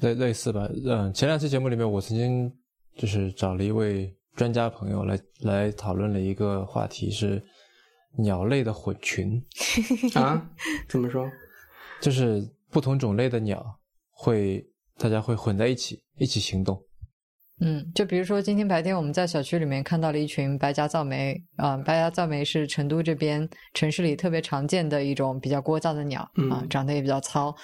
类类似吧。嗯，前两期节目里面我曾经就是找了一位。专家朋友来来讨论了一个话题是鸟类的混群 [laughs] 啊？怎么说？就是不同种类的鸟会大家会混在一起一起行动。嗯，就比如说今天白天我们在小区里面看到了一群白颊噪鹛啊，白颊噪鹛是成都这边城市里特别常见的一种比较聒噪的鸟啊，长得也比较糙。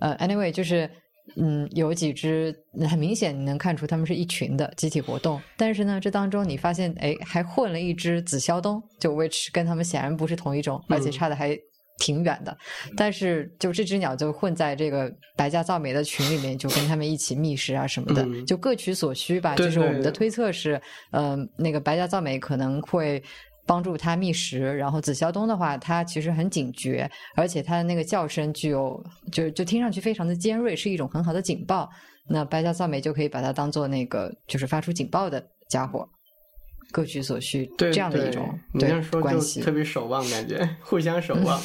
呃，anyway 就是。嗯，有几只很明显，你能看出它们是一群的集体活动。但是呢，这当中你发现，哎，还混了一只紫霄东，就 which 跟它们显然不是同一种，而且差的还挺远的。但是，就这只鸟就混在这个白家噪美的群里面，就跟他们一起觅食啊什么的，就各取所需吧。就是我们的推测是，嗯，那个白家噪美可能会。帮助它觅食，然后紫霄东的话，它其实很警觉，而且它的那个叫声具有，就就听上去非常的尖锐，是一种很好的警报。那白家噪美就可以把它当做那个就是发出警报的家伙。各取所需，这样的一种对关系，特别守望感觉，互相守望。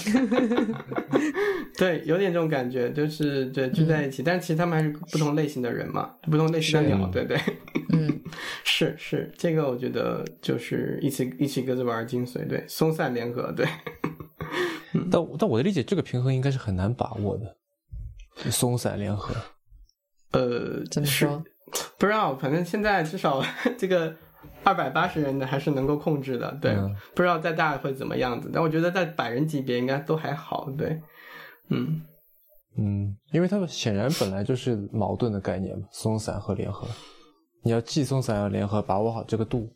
[laughs] 对，有点这种感觉，就是对聚在一起，但其实他们还是不同类型的人嘛，不同类型的鸟，对对。嗯，[laughs] 是是，这个我觉得就是一起一起各自玩精髓，对，松散联合，对。[laughs] 但但我的理解，这个平衡应该是很难把握的，松散联合。呃，怎么说？不知道，反正现在至少这个。二百八十人的还是能够控制的，对，不知道再大会怎么样子，但我觉得在百人级别应该都还好，对，嗯。嗯，因为他们显然本来就是矛盾的概念嘛，松散和联合，你要既松散要联合，把握好这个度，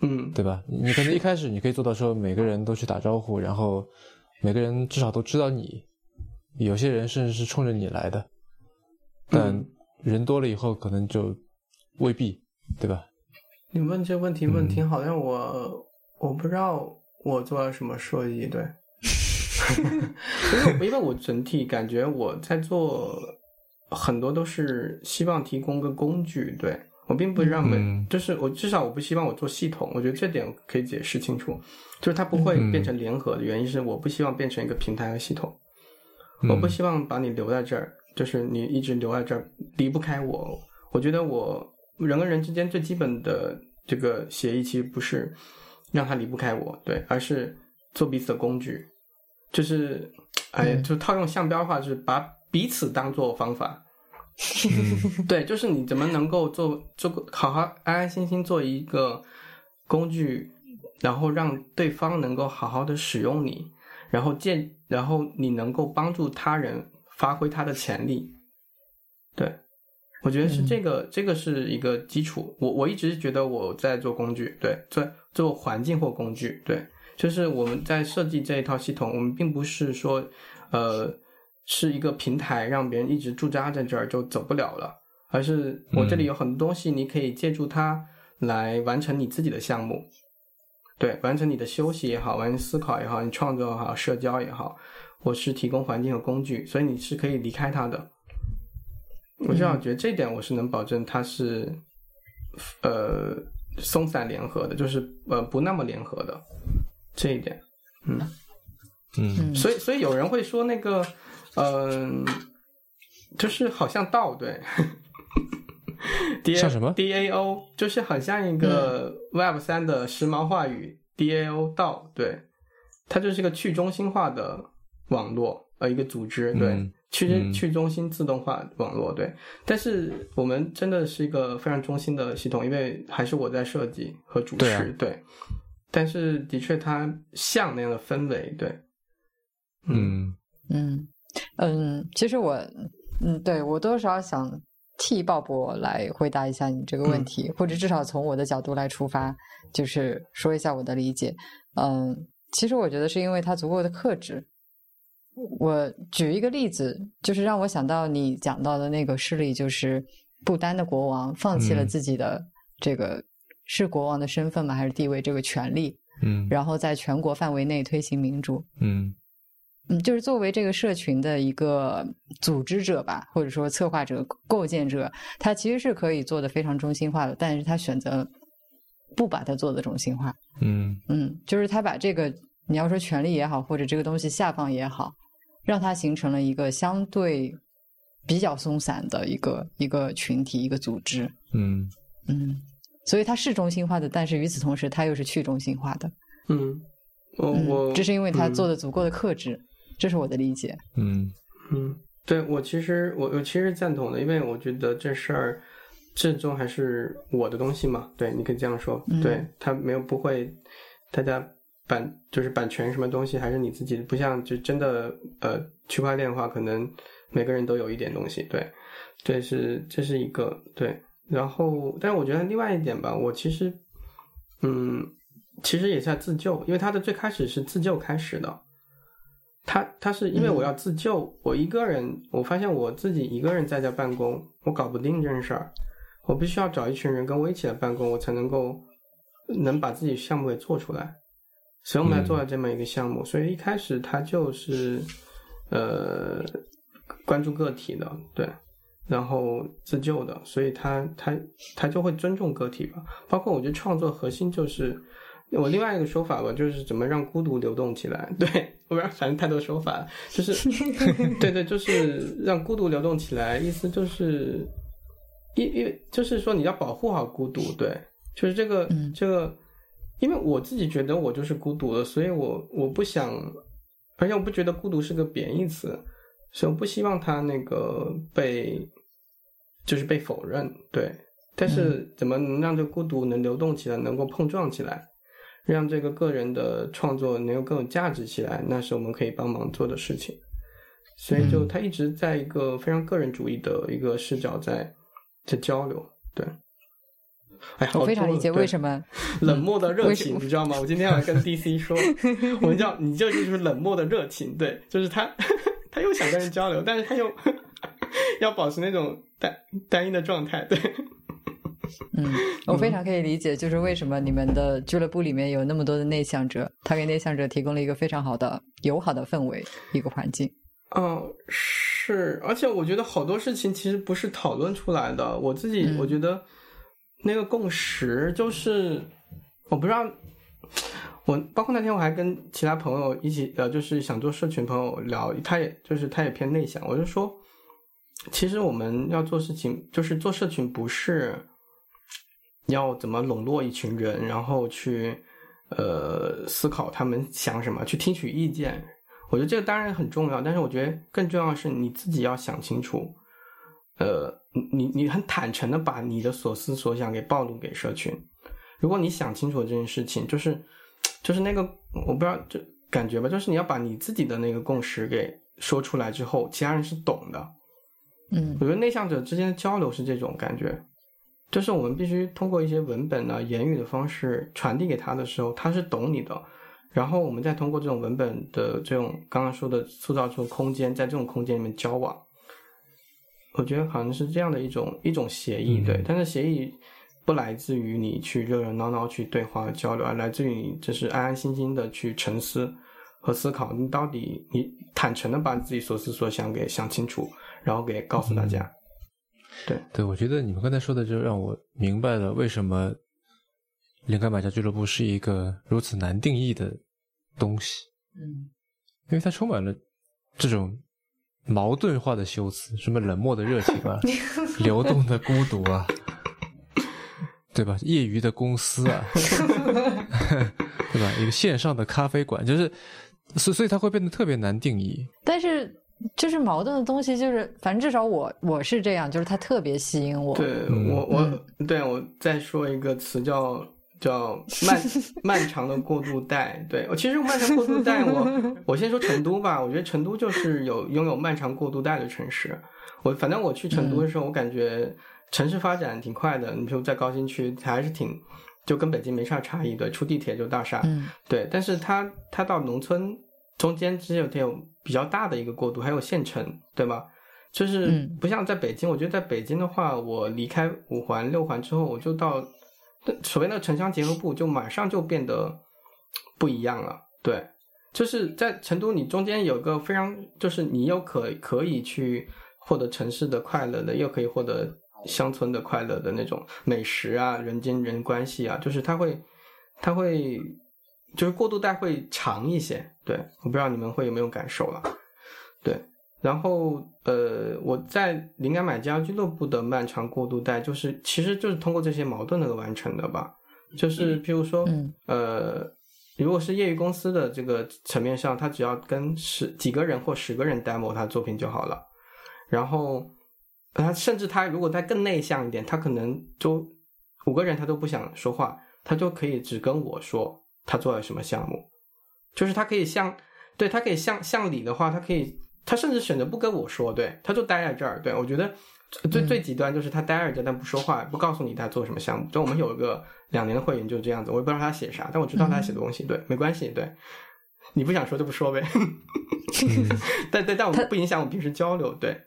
嗯，对吧？你可能一开始你可以做到说每个人都去打招呼，然后每个人至少都知道你，有些人甚至是冲着你来的，但人多了以后可能就未必，对吧？你问这问题问挺好，但我我不知道我做了什么设计，对，[laughs] 因为因为我整体感觉我在做很多都是希望提供个工具，对。我并不让们，就是我至少我不希望我做系统，我觉得这点可以解释清楚，就是它不会变成联合的原因是我不希望变成一个平台和系统，我不希望把你留在这儿，就是你一直留在这儿离不开我，我觉得我。人跟人之间最基本的这个协议，其实不是让他离不开我，对，而是做彼此的工具。就是，哎，就套用项标的话，就是把彼此当做方法。[laughs] 对，就是你怎么能够做做好好安安心心做一个工具，然后让对方能够好好的使用你，然后建，然后你能够帮助他人发挥他的潜力。对。我觉得是这个，这个是一个基础。我我一直觉得我在做工具，对，做做环境或工具，对，就是我们在设计这一套系统，我们并不是说，呃，是一个平台让别人一直驻扎在这儿就走不了了，而是我这里有很多东西，你可以借助它来完成你自己的项目，对，完成你的休息也好，完成思考也好，你创作也好，社交也好，我是提供环境和工具，所以你是可以离开它的。我至少觉得这点我是能保证它是，呃，松散联合的，就是呃不那么联合的这一点，嗯。嗯。所以所以有人会说那个，嗯、就是好像道对。D A 像什么？D A O 就是很像一个 Web 三的时髦话语、D A O 道，对，它就是一个去中心化的网络，呃，一个组织，对，嗯去嗯去中心自动化网络，对。但是我们真的是一个非常中心的系统，因为还是我在设计和主持，对啊对。但是的确，它像那样的氛围，对，嗯嗯嗯，其实我嗯，对我多少想替鲍勃来回答一下你这个问题，或者至少从我的角度来出发，就是说一下我的理解。嗯，其实我觉得是因为他足够的克制。我举一个例子，就是让我想到你讲到的那个事例，就是不丹的国王放弃了嗯自己的这个、是国王的身份吗？还是地位这个权利，嗯然后在全国范围内推行民主。嗯嗯，就是作为这个社群的一个组织者吧，或者说策划者、构建者，他其实是可以做的非常中心化的，但是他选择不把它做的中心化。嗯嗯，就是他把这个你要说权利也好，或者这个东西下放也好，让它形成了一个相对比较松散的一个一个群体、一个组织。嗯嗯，所以它是中心化的，但是与此同时，它又是去中心化的。嗯，我嗯，我这是因为它嗯做的足够的克制，这是我的理解。嗯嗯，对我其实我我其实赞同的，因为我觉得这事儿最终还是我的东西嘛。对，你可以这样说。嗯对，他没有不会，大家版就是版权什么东西还是你自己，不像就真的呃区块链的话，可能每个人都有一点东西。对，这是这是一个对。然后，但是我觉得另外一点吧，我其实嗯，其实也是在自救，因为它的最开始是自救开始的。他他是因为我要自救，我一个人，我发现我自己一个人在家办公，我搞不定这件事儿，我必须要找一群人跟我一起来办公，我才能够能把自己项目给做出来。所以我们才做了这么一个项目。所以一开始他就是呃关注个体的，对，然后自救的，所以他他他就会尊重个体吧。包括我觉得创作核心就是。我另外一个说法吧，就是怎么让孤独流动起来。[laughs] 对我不知道，反正太多说法了，就是 [laughs] 对对，就是让孤独流动起来，意思就是，因因为就是说你要保护好孤独，对，就是这个、嗯这个，因为我自己觉得我就是孤独的，所以我我不想，而且我不觉得孤独是个贬义词，所以我不希望它那个被就是被否认，对。但是怎么能让这个孤独能流动起来，能够碰撞起来？让这个个人的创作能够更有价值起来，那是我们可以帮忙做的事情。所以就他一直在一个非常个人主义的一个视角在在交流，对。哎，我非常理解为什么么 [laughs] 冷漠的热情，你知道吗？我今天要跟 DC [laughs] 说，我们叫你这就是冷漠的热情，对，就是他 [laughs] 他又想跟人交流，但是他又要保持那种单单一的状态，对。嗯，我非常可以理解，就是为什么你们的俱乐部里面有那么多的内向者，他给内向者提供了一个非常好的、友好的氛围，一个环境。嗯，是，而且我觉得好多事情其实不是讨论出来的。我自己嗯我觉得那个共识就是，我不知道，我包括那天我还跟其他朋友一起，呃，就是想做社群朋友聊，他也就是他也偏内向，我就说，其实我们要做事情，就是做社群不是要怎么笼络一群人，然后去呃思考他们想什么，去听取意见。我觉得这个当然很重要，但是我觉得更重要的是你自己要想清楚，呃，你你很坦诚的把你的所思所想给暴露给社群。如果你想清楚这件事情，就是就是那个我不知道就感觉吧，就是你要把你自己的那个共识给说出来之后，其他人是懂的。嗯我觉得内向者之间的交流是这种感觉，就是我们必须通过一些文本啊、言语的方式传递给他的时候，他是懂你的。然后我们再通过这种文本的这种刚刚说的塑造出空间，在这种空间里面交往，我觉得好像是这样的一种一种协议，嗯对。但是协议不来自于你去热热闹闹去对话交流，而来自于你就是安安心心的去沉思和思考，你到底你坦诚的把自己所思所想给想清楚，然后给告诉大家。对，我觉得你们刚才说的就让我明白了为什么灵感买家俱乐部是一个如此难定义的东西。嗯，因为它充满了这种矛盾化的修辞，什么冷漠的热情啊，[laughs] 流动的孤独啊，对吧？业余的公司啊，对吧？一个线上的咖啡馆，就是所所以它会变得特别难定义。但是就是矛盾的东西，就是反正至少我我是这样，就是它特别吸引我。对我我对我再说一个词叫叫漫漫长的过渡带。对我其实漫长过渡带，我 [laughs] 我先说成都吧，我觉得成都就是有拥有漫长过渡带的城市。我反正我去成都的时候，我感觉。城市发展挺快的，你比如在高新区，它还是挺就跟北京没啥差异的，出地铁就大厦。嗯，对。但是它它到农村中间只有它有比较大的一个过渡，还有县城，对吗？就是不像在北京，我觉得在北京的话，我离开五环六环之后，我就到所谓的城乡结合部，就马上就变得不一样了。对，就是在成都，你中间有个非常，就是你又可可以去获得城市的快乐的，又可以获得。乡村的快乐的那种美食啊，人间人关系啊，就是它会，它会，就是过渡带会长一些。对，我不知道你们会有没有感受了。对，然后呃，我在灵感买家俱乐部的漫长过渡带，就是其实就是通过这些矛盾那个完成的吧。就是譬如说，呃，如果是业余公司的这个层面上，他只要跟十几个人或十个人 demo 他作品就好了，然后。他甚至他如果他更内向一点，他可能就五个人他都不想说话，他就可以只跟我说他做了什么项目，就是他可以向对他可以向向里的话，他可以他甚至选择不跟我说，对他就待在这儿。对我觉得最最极端就是他待在这但不说话，不告诉你他做什么项目。就我们有一个两年的会员就是这样子，我也不知道他写啥，但我知道他写的东西。对，没关系，对你不想说就不说呗。[laughs] 但但但我们不影响我们平时交流，对。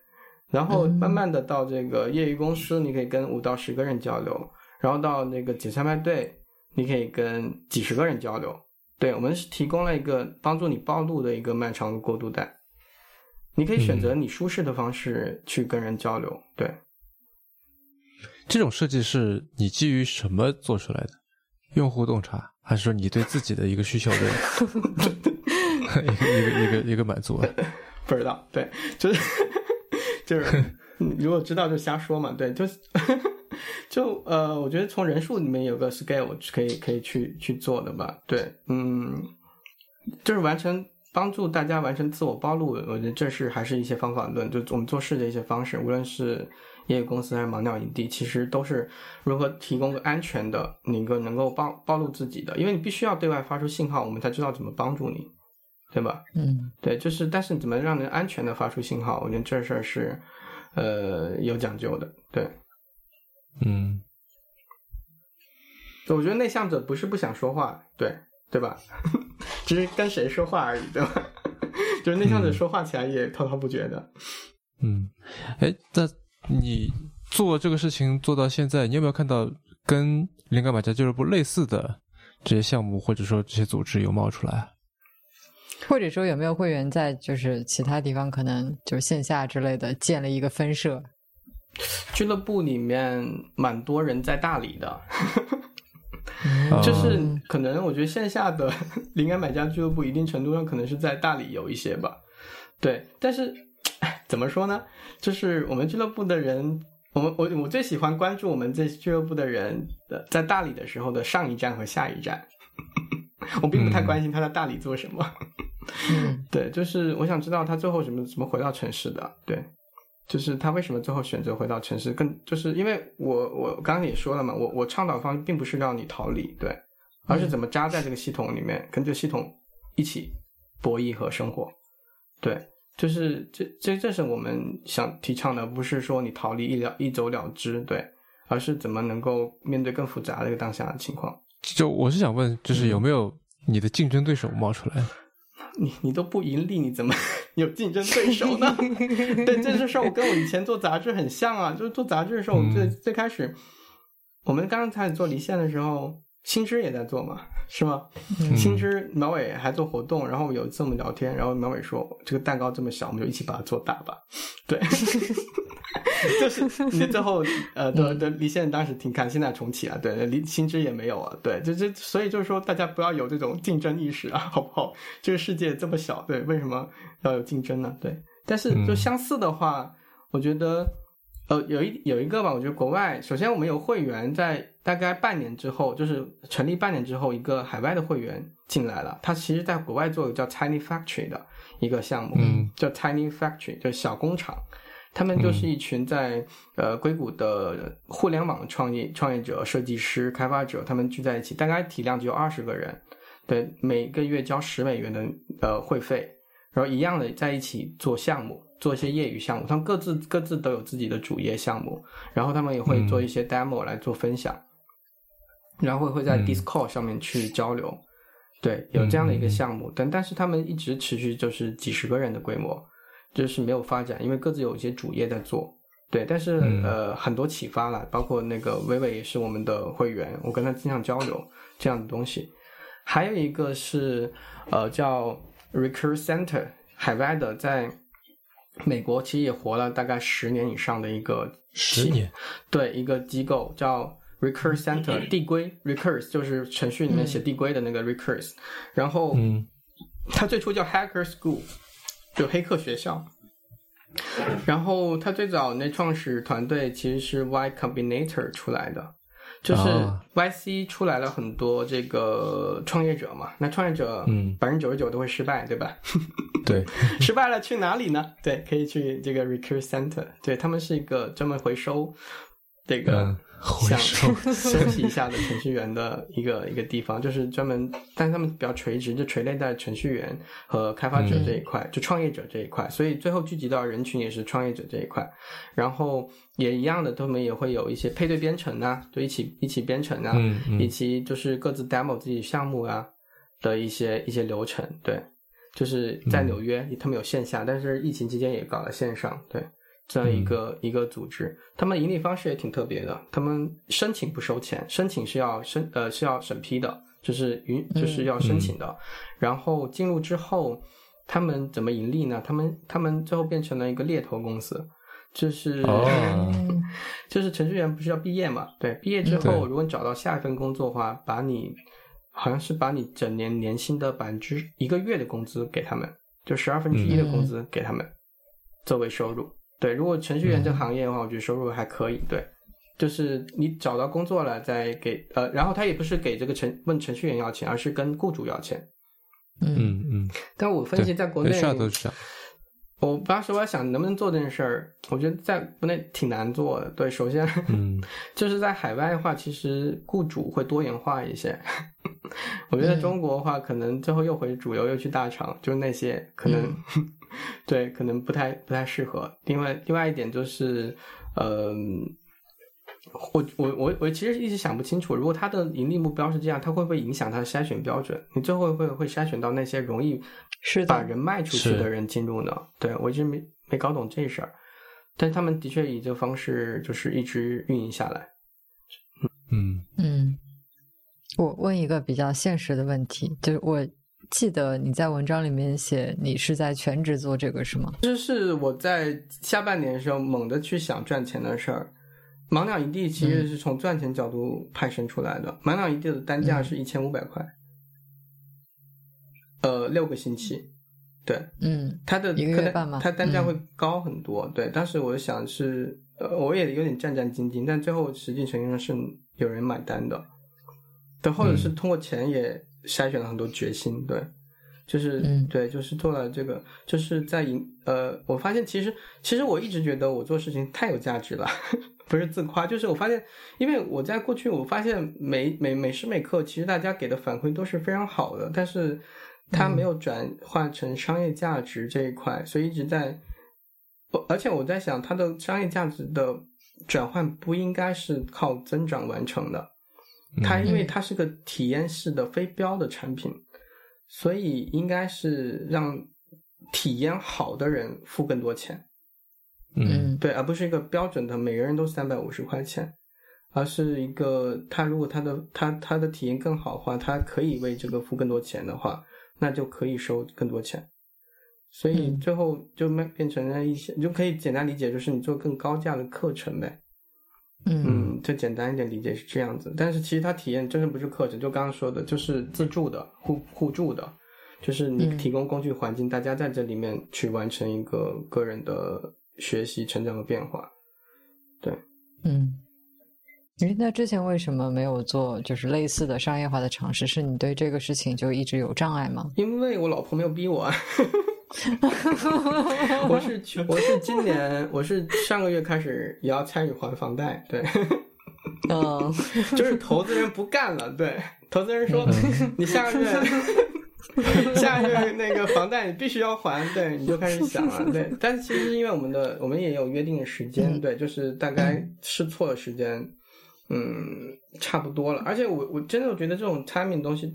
然后慢慢的到这个业余公司，你可以跟五到十个人交流；然后到那个解散派对，你可以跟几十个人交流。对我们是提供了一个帮助你暴露的一个漫长的过渡带，你可以选择你舒适的方式去跟人交流。对，这种设计是你基于什么做出来的？用户洞察，还是说你对自己的一个需求的 [laughs] 一个一个一个一个满足？[laughs] 不知道，对，就是。[laughs] 就是如果知道就瞎说嘛，对，就是就呃，我觉得从人数里面有个 scale 可以可以去去做的吧，对，嗯，就是完成帮助大家完成自我暴露，我觉得这是还是一些方法论，就我们做事的一些方式，无论是业余公司还是盲鸟营地，其实都是如何提供个安全的，一个能够暴暴露自己的，因为你必须要对外发出信号，我们才知道怎么帮助你。对吧？嗯，对，就是，但是怎么让人安全的发出信号？我觉得这事儿是，呃，有讲究的。对，嗯，我觉得内向者不是不想说话，对，对吧？[laughs] 只是跟谁说话而已，对吧？[laughs] 就是内向者说话起来也滔滔不绝的。嗯，哎，那你做这个事情做到现在，你有没有看到跟灵感买家俱乐部类似的这些项目，或者说这些组织有冒出来？或者说有没有会员在就是其他地方可能就是线下之类的建了一个分社？俱乐部里面蛮多人在大理的，就是可能我觉得线下的 [laughs] 灵感买家俱乐部一定程度上可能是在大理有一些吧。对，但是怎么说呢？就是我们俱乐部的人，我们我我最喜欢关注我们这俱乐部的人的在大理的时候的上一站和下一站。[laughs] 我并不太关心他在大理做什么。嗯，[laughs] 对，就是我想知道他最后怎么怎么回到城市的。对，就是他为什么最后选择回到城市？更就是因为我我刚刚也说了嘛，我我倡导方并不是让你逃离，对，而是怎么扎在这个系统里面，跟这个系统一起博弈和生活。对，就是这这这是我们想提倡的，不是说你逃离一了一走了之，对，而是怎么能够面对更复杂的一个当下的情况。就我是想问，就是有没有你的竞争对手冒出来？你 [laughs] 你都不盈利，你怎么 [laughs] 有竞争对手呢？[laughs] 对，这件事儿我跟我以前做杂志很像啊，就是做杂志的时候，最最开始我们刚刚开始做离线的时候，新知也在做嘛，是吗？新知苗伟还做活动，然后有一次我们聊天，然后苗伟说：“这个蛋糕这么小，我们就一起把它做大吧。”对，[laughs] 就是你最后呃，对对，离线当时停刊，现在重启了，对，离新知也没有啊，对，就就所以就是说，大家不要有这种竞争意识啊，[laughs] 好不好？这个世界这么小，对，为什么要有竞争呢？对，但是就相似的话，我觉得呃，有一有一个吧，我觉得国外，首先我们有会员在大概半年之后，就是成立半年之后，一个海外的会员进来了，他其实在国外做个叫 Tiny Factory 的。一个项目，嗯，叫 Tiny Factory，就小工厂。他们就是一群在呃硅谷的互联网创业创业者、设计师、开发者，他们聚在一起，大概体量只有二十个人，对，每个月交十美元的呃会费，然后一样的在一起做项目，做一些业余项目。他们各自各自都有自己的主业项目，然后他们也会做一些 demo 来做分享，然后会在 Discord 上面去交流。对，有这样的一个项目，但但是他们一直持续就是几十个人的规模，就是没有发展，因为各自有一些主业在做。对，但是呃很多启发了，包括那个薇薇也是我们的会员，我跟他经常交流这样的东西。还有一个是呃叫 Recur Center，海外的，在美国其实也活了大概十年以上的一个十年，对，一个机构叫。Recurse Center 递归 Recurse 就是程序里面写递归的那个 Recurse，然后，嗯，它最初叫 Hacker School，就黑客学校。然后他最早那创始团队其实是 Y Combinator 出来的，就是 YC 出来了很多这个创业者嘛。那创业者，嗯，百分之九十九都会失败，对吧？[laughs] 对，失败了去哪里呢？对，可以去这个 Recurse Center，对他们是一个专门回收这个。想 [laughs] 休息一下的程序员的一个一个地方，就是专门，但是他们比较垂直，就垂类在程序员和开发者这一块，就创业者这一块，所以最后聚集到人群也是创业者这一块。然后也一样的，他们也会有一些配对编程啊，就一起一起编程啊，以及就是各自 demo 自己项目啊的一些一些流程。对，就是在纽约，他们有线下，但是疫情期间也搞了线上。对。这样一个一个组织，他们盈利方式也挺特别的。他们申请不收钱，申请是要申呃是要审批的，就是允就是要申请的。然后进入之后，他们怎么盈利呢？他们他们最后变成了一个猎头公司，就是 [laughs] 就是程序员不是要毕业嘛？对，毕业之后如果你找到下一份工作的话，把你好像是把你整年年薪的百分之一个月的工资给他们，就十二分之一的工资给他们作为收入。对，如果程序员这个行业的话，我觉得收入还可以。对，就是你找到工作了再给呃，然后他也不是给这个程问程序员要钱，而是跟雇主要钱。嗯嗯。但我分析在国内，都是我当时我在想能不能做这件事儿，我觉得在国内挺难做的。对，首先，嗯，[laughs] 就是在海外的话，其实雇主会多元化一些。[laughs] 我觉得中国的话，可能最后又回主流，又去大厂，就是那些可能。对，可能不太不太适合。另外，另外一点就是，呃，我我我我其实一直想不清楚，如果他的盈利目标是这样，他会不会影响他的筛选标准？你最后会会筛选到那些容易是把人卖出去的人进入呢？对我一直没没搞懂这事儿。但他们的确以这个方式就是一直运营下来。嗯嗯，我问一个比较现实的问题，就是我。记得你在文章里面写你是在全职做这个是吗？这是我在下半年的时候猛地去想赚钱的事儿。盲鸟一地其实是从赚钱角度派生出来的。盲鸟一地的单价是一千五百块，呃，六个星期，对，嗯，它的一个月半吗？它单价会高很多，对。当时我想是，呃，我也有点战战兢兢，但最后实际上是有人买单的，对，或者是通过钱也。筛选了很多决心，对，就是对，就是做了这个，就是在营呃，我发现其实其实我一直觉得我做事情太有价值了，[laughs] 不是自夸，就是我发现，因为我在过去我发现每每每时每刻，其实大家给的反馈都是非常好的，但是它没有转化成商业价值这一块，所以一直在，而且我在想，它的商业价值的转换不应该是靠增长完成的。它因为它是个体验式的非标的产品，所以应该是让体验好的人付更多钱，嗯，对，而不是一个标准的每个人都三百五十块钱，而是一个他如果他的他他的体验更好的话，他可以为这个付更多钱的话，那就可以收更多钱。所以最后就变变成了一些，你就可以简单理解，就是你做更高价的课程呗。嗯嗯，就简单一点理解是这样子。但是其实它体验真的不是课程，就刚刚说的，就是自助的、互互助的，就是你嗯提供工具环境，大家在这里面去完成一个个人的学习、成长和变化。对嗯。诶，那之前为什么没有做就是类似的商业化的尝试？是你对这个事情就一直有障碍吗？因为我老婆没有逼我啊。[laughs] 我是去，我是今年，我是上个月开始也要参与还房贷，对，嗯。[laughs] 就是投资人不干了，对，投资人说你下个月下个月那个房贷你必须要还，对，你就开始想了，对，但其实因为我们的我们也有约定的时间，嗯对，就是大概试错的时间，嗯，差不多了，而且我我真的我觉得这种 timing 东西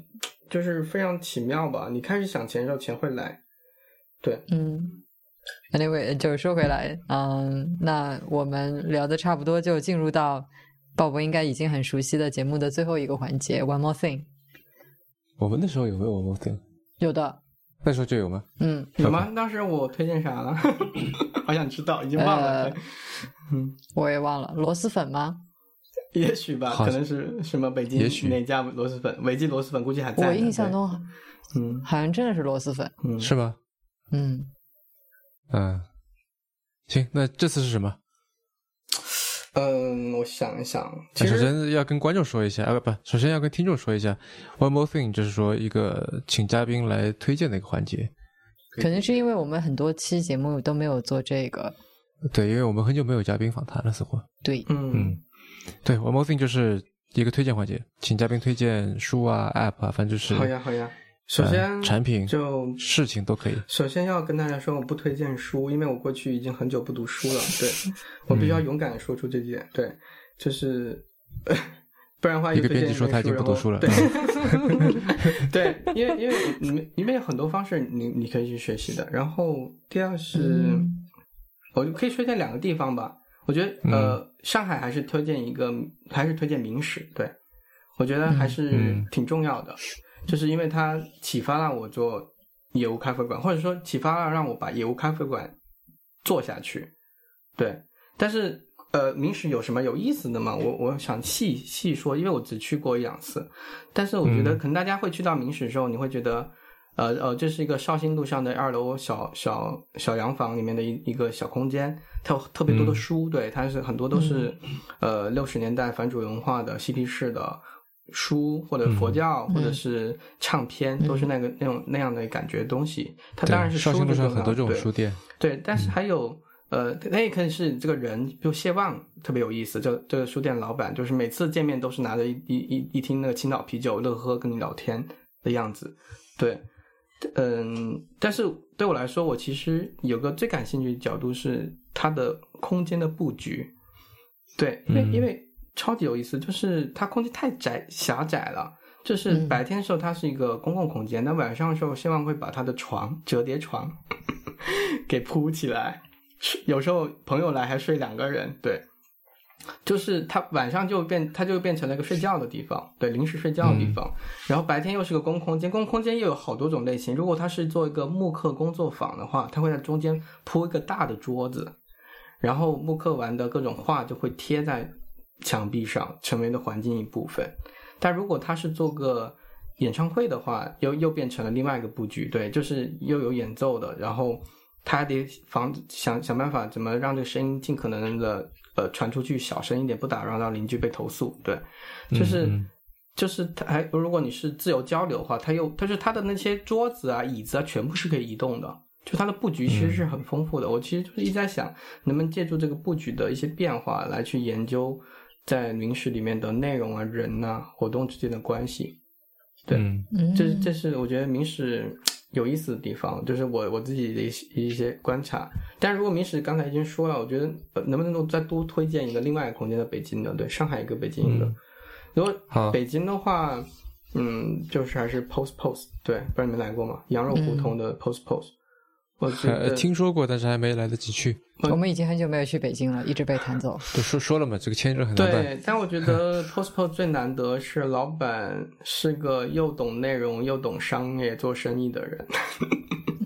就是非常奇妙吧，你开始想钱的时候钱会来，对，嗯。Anyway，就是说回来，嗯，那我们聊的差不多，就进入到鲍勃应该已经很熟悉的节目的最后一个环节，One More Thing。我们那时候有没有 One More Thing？有的，那时候就有吗？嗯，有吗？当时我推荐啥了？[laughs] 好想知道，已经忘了。呃嗯，我也忘了，螺蛳粉吗？也许吧，可能是什么北京也许哪家螺蛳粉，维记螺蛳粉估计还在。我印象中，嗯好像真的是螺蛳粉。嗯，是吗？嗯，嗯，行，那这次是什么？嗯，我想一想，其首实先要跟观众说一下，啊不，首先要跟听众说一下，One More Thing 就是说一个请嘉宾来推荐的一个环节。可能是因为我们很多期节目都没有做这个。对，因为我们很久没有嘉宾访谈了，似乎。对，嗯嗯，对，One More Thing 就是一个推荐环节，请嘉宾推荐书啊、App 啊，反正就是好呀好呀。首先呃产品就事情都可以。首先要跟大家说，我不推荐书，因为我过去已经很久不读书了。[laughs] 对我必须要勇敢的说出这点。对，就是。[laughs] 不然的话，一个编辑说他已经不读书了 [laughs] 对，对，因为因为你们里面有很多方式你你可以去学习的。然后第二是，嗯我可以推荐两个地方吧。我觉得呃，上海还是推荐一个，还是推荐明史。对，我觉得还是嗯挺重要的，就是因为它启发了我做业务咖啡馆，或者说启发了让我把业务咖啡馆做下去。对，但是呃，明史有什么有意思的吗？我我想细细说，因为我只去过一两次，但是我觉得嗯可能大家会去到明史的时候，你会觉得。呃呃，这是一个绍兴路上的二楼小小小洋房里面的一一个小空间，它有特别多的嗯书，对，它是很多都是、呃六十年代反主流文化的嬉皮士的书，或者佛教，或者是唱片，都是那个那种那样的感觉的东西。它当然是书最重要兴路上很多这种书店。对，但是还有、呃，那也可以是这个人，比如谢望特别有意思。这这个书店老板就是每次见面都是拿着一一一一听那个青岛啤酒，乐呵呵跟你聊天的样子。对，嗯，但是对我来说，我其实有个最感兴趣的角度是它的空间的布局。对，因为、嗯因为超级有意思，就是它空间太窄狭窄了。就是嗯白天的时候它是一个公共空间，但晚上的时候希望会把他的床折叠床 [laughs] 给铺起来，有时候朋友来还睡两个人，对，就是他晚上就变，他就变成了一个睡觉的地方，对，临时睡觉的地方。然后白天又是个公空间，公空间又有好多种类型。如果他是做一个木刻工作坊的话，他会在中间铺一个大的桌子，然后木刻完的各种画就会贴在墙壁上，成为了环境一部分。但如果他是做个演唱会的话，又又变成了另外一个布局，对，就是又有演奏的，然后他还得防想想办法怎么让这个声音尽可能的呃传出去，小声一点，不打扰到邻居被投诉，对，就是。嗯嗯就是他还，如果你是自由交流的话，它又，但是它的那些桌子啊、椅子啊，全部是可以移动的。就它的布局其实是很丰富的。我其实就是一直在想，能不能借助这个布局的一些变化来去研究在明史里面的内容啊、人呐、活动之间的关系。对嗯嗯，这这是我觉得明史有意思的地方，就是我我自己的一些一些观察。但如果明史刚才已经说了，我觉得、呃、能不能够再多推荐一个另外一个空间的北京的？对，上海一个，北京一个。嗯如果北京的话，嗯，就是还是 Post Post，对，不知道你们来过吗？羊肉胡同的 Post Post，、我觉呃得听说过，但是还没来得及去。我们已经很久没有去北京了，一直被弹走。[laughs] 都说说了嘛，这个签证很难办。对，但我觉得 Postpose 最难得是老板是个又懂内容又懂商业做生意的人。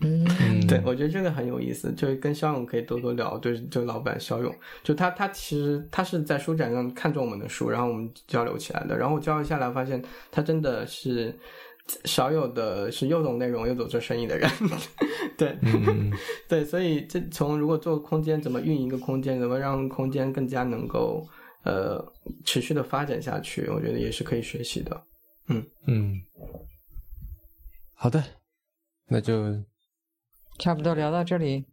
嗯，嗯对，我觉得这个很有意思，就是跟肖勇可以多多聊。对，就老板肖勇，就他他其实他是在书展上看中我们的书，然后我们交流起来的。然后我交流下来发现，他真的是少有的是又懂内容又懂做生意的人。[laughs] 对，[laughs] 对，所以这从如果做空间，怎么运营一个空间，怎么让空间更加能够呃持续的发展下去，我觉得也是可以学习的。嗯嗯，好的，那就。差不多聊到这里。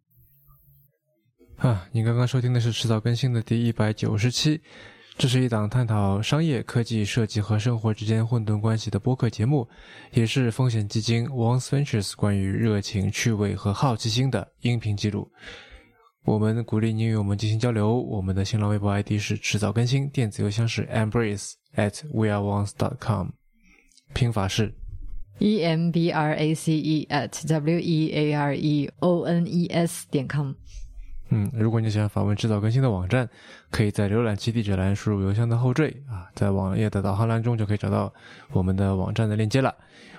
啊，你刚刚收听的是迟早更新的第一百九十期，这是一档探讨商业、科技、设计和生活之间混沌关系的播客节目，也是风险基金 Once Ventures 关于热情、趣味和好奇心的音频记录。我们鼓励您与我们进行交流。我们的新浪微博 ID 是迟早更新，电子邮箱是 embrace at weareones dot com，拼法是。e m b r a c e at w e a r e o n e s 点 com。嗯，如果你想访问制造更新的网站，可以在浏览器地址栏输入邮箱的后缀啊，在网页的导航栏中就可以找到我们的网站的链接了。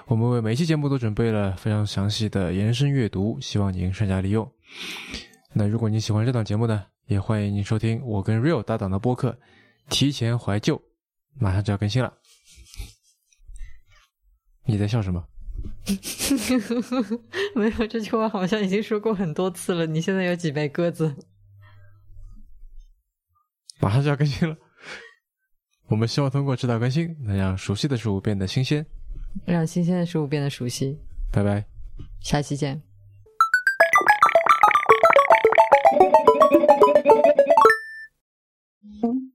我们为每期节目都准备了非常详细的延伸阅读，希望您善加利用。那如果你喜欢这档节目呢，也欢迎您收听我跟 Real 搭档的播客《提前怀旧》，马上就要更新了。你在笑什么？[laughs] 没有，这句话好像已经说过很多次了。你现在有几枚鸽子？马上就要更新了。[laughs] 我们希望通过指导更新，能让熟悉的事物变得新鲜，让新鲜的事物变得熟悉。拜拜，下期见。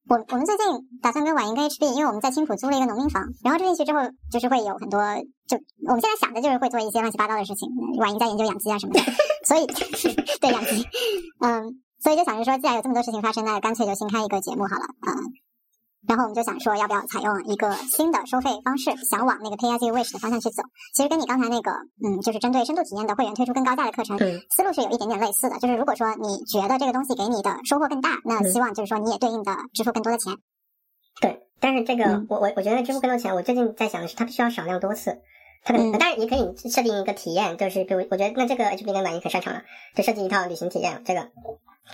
我我们最近打算跟婉莹跟 HB，因为我们在青浦租了一个农民房，然后住进去之后，就是会有很多，就我们现在想的就是会做一些乱七八糟的事情。婉莹在研究养鸡啊什么的，[laughs] 所以 [laughs] 对养鸡，嗯，所以就想着说，既然有这么多事情发生，那干脆就新开一个节目好了，嗯。然后我们就想说，要不要采用一个新的收费方式，想往那个 Pay as you wish 的方向去走。其实跟你刚才那个，嗯，就是针对深度体验的会员推出更高价的课程，思路是有一点点类似的。就是如果说你觉得这个东西给你的收获更大，那希望就是说你也对应的支付更多的钱。对，但是这个我我我觉得支付更多钱，我最近在想的是，它必须要少量多次。但是你可以设定一个体验，就是比如我觉得那这个 HB 跟满意很擅长了，就设计一套旅行体验，这个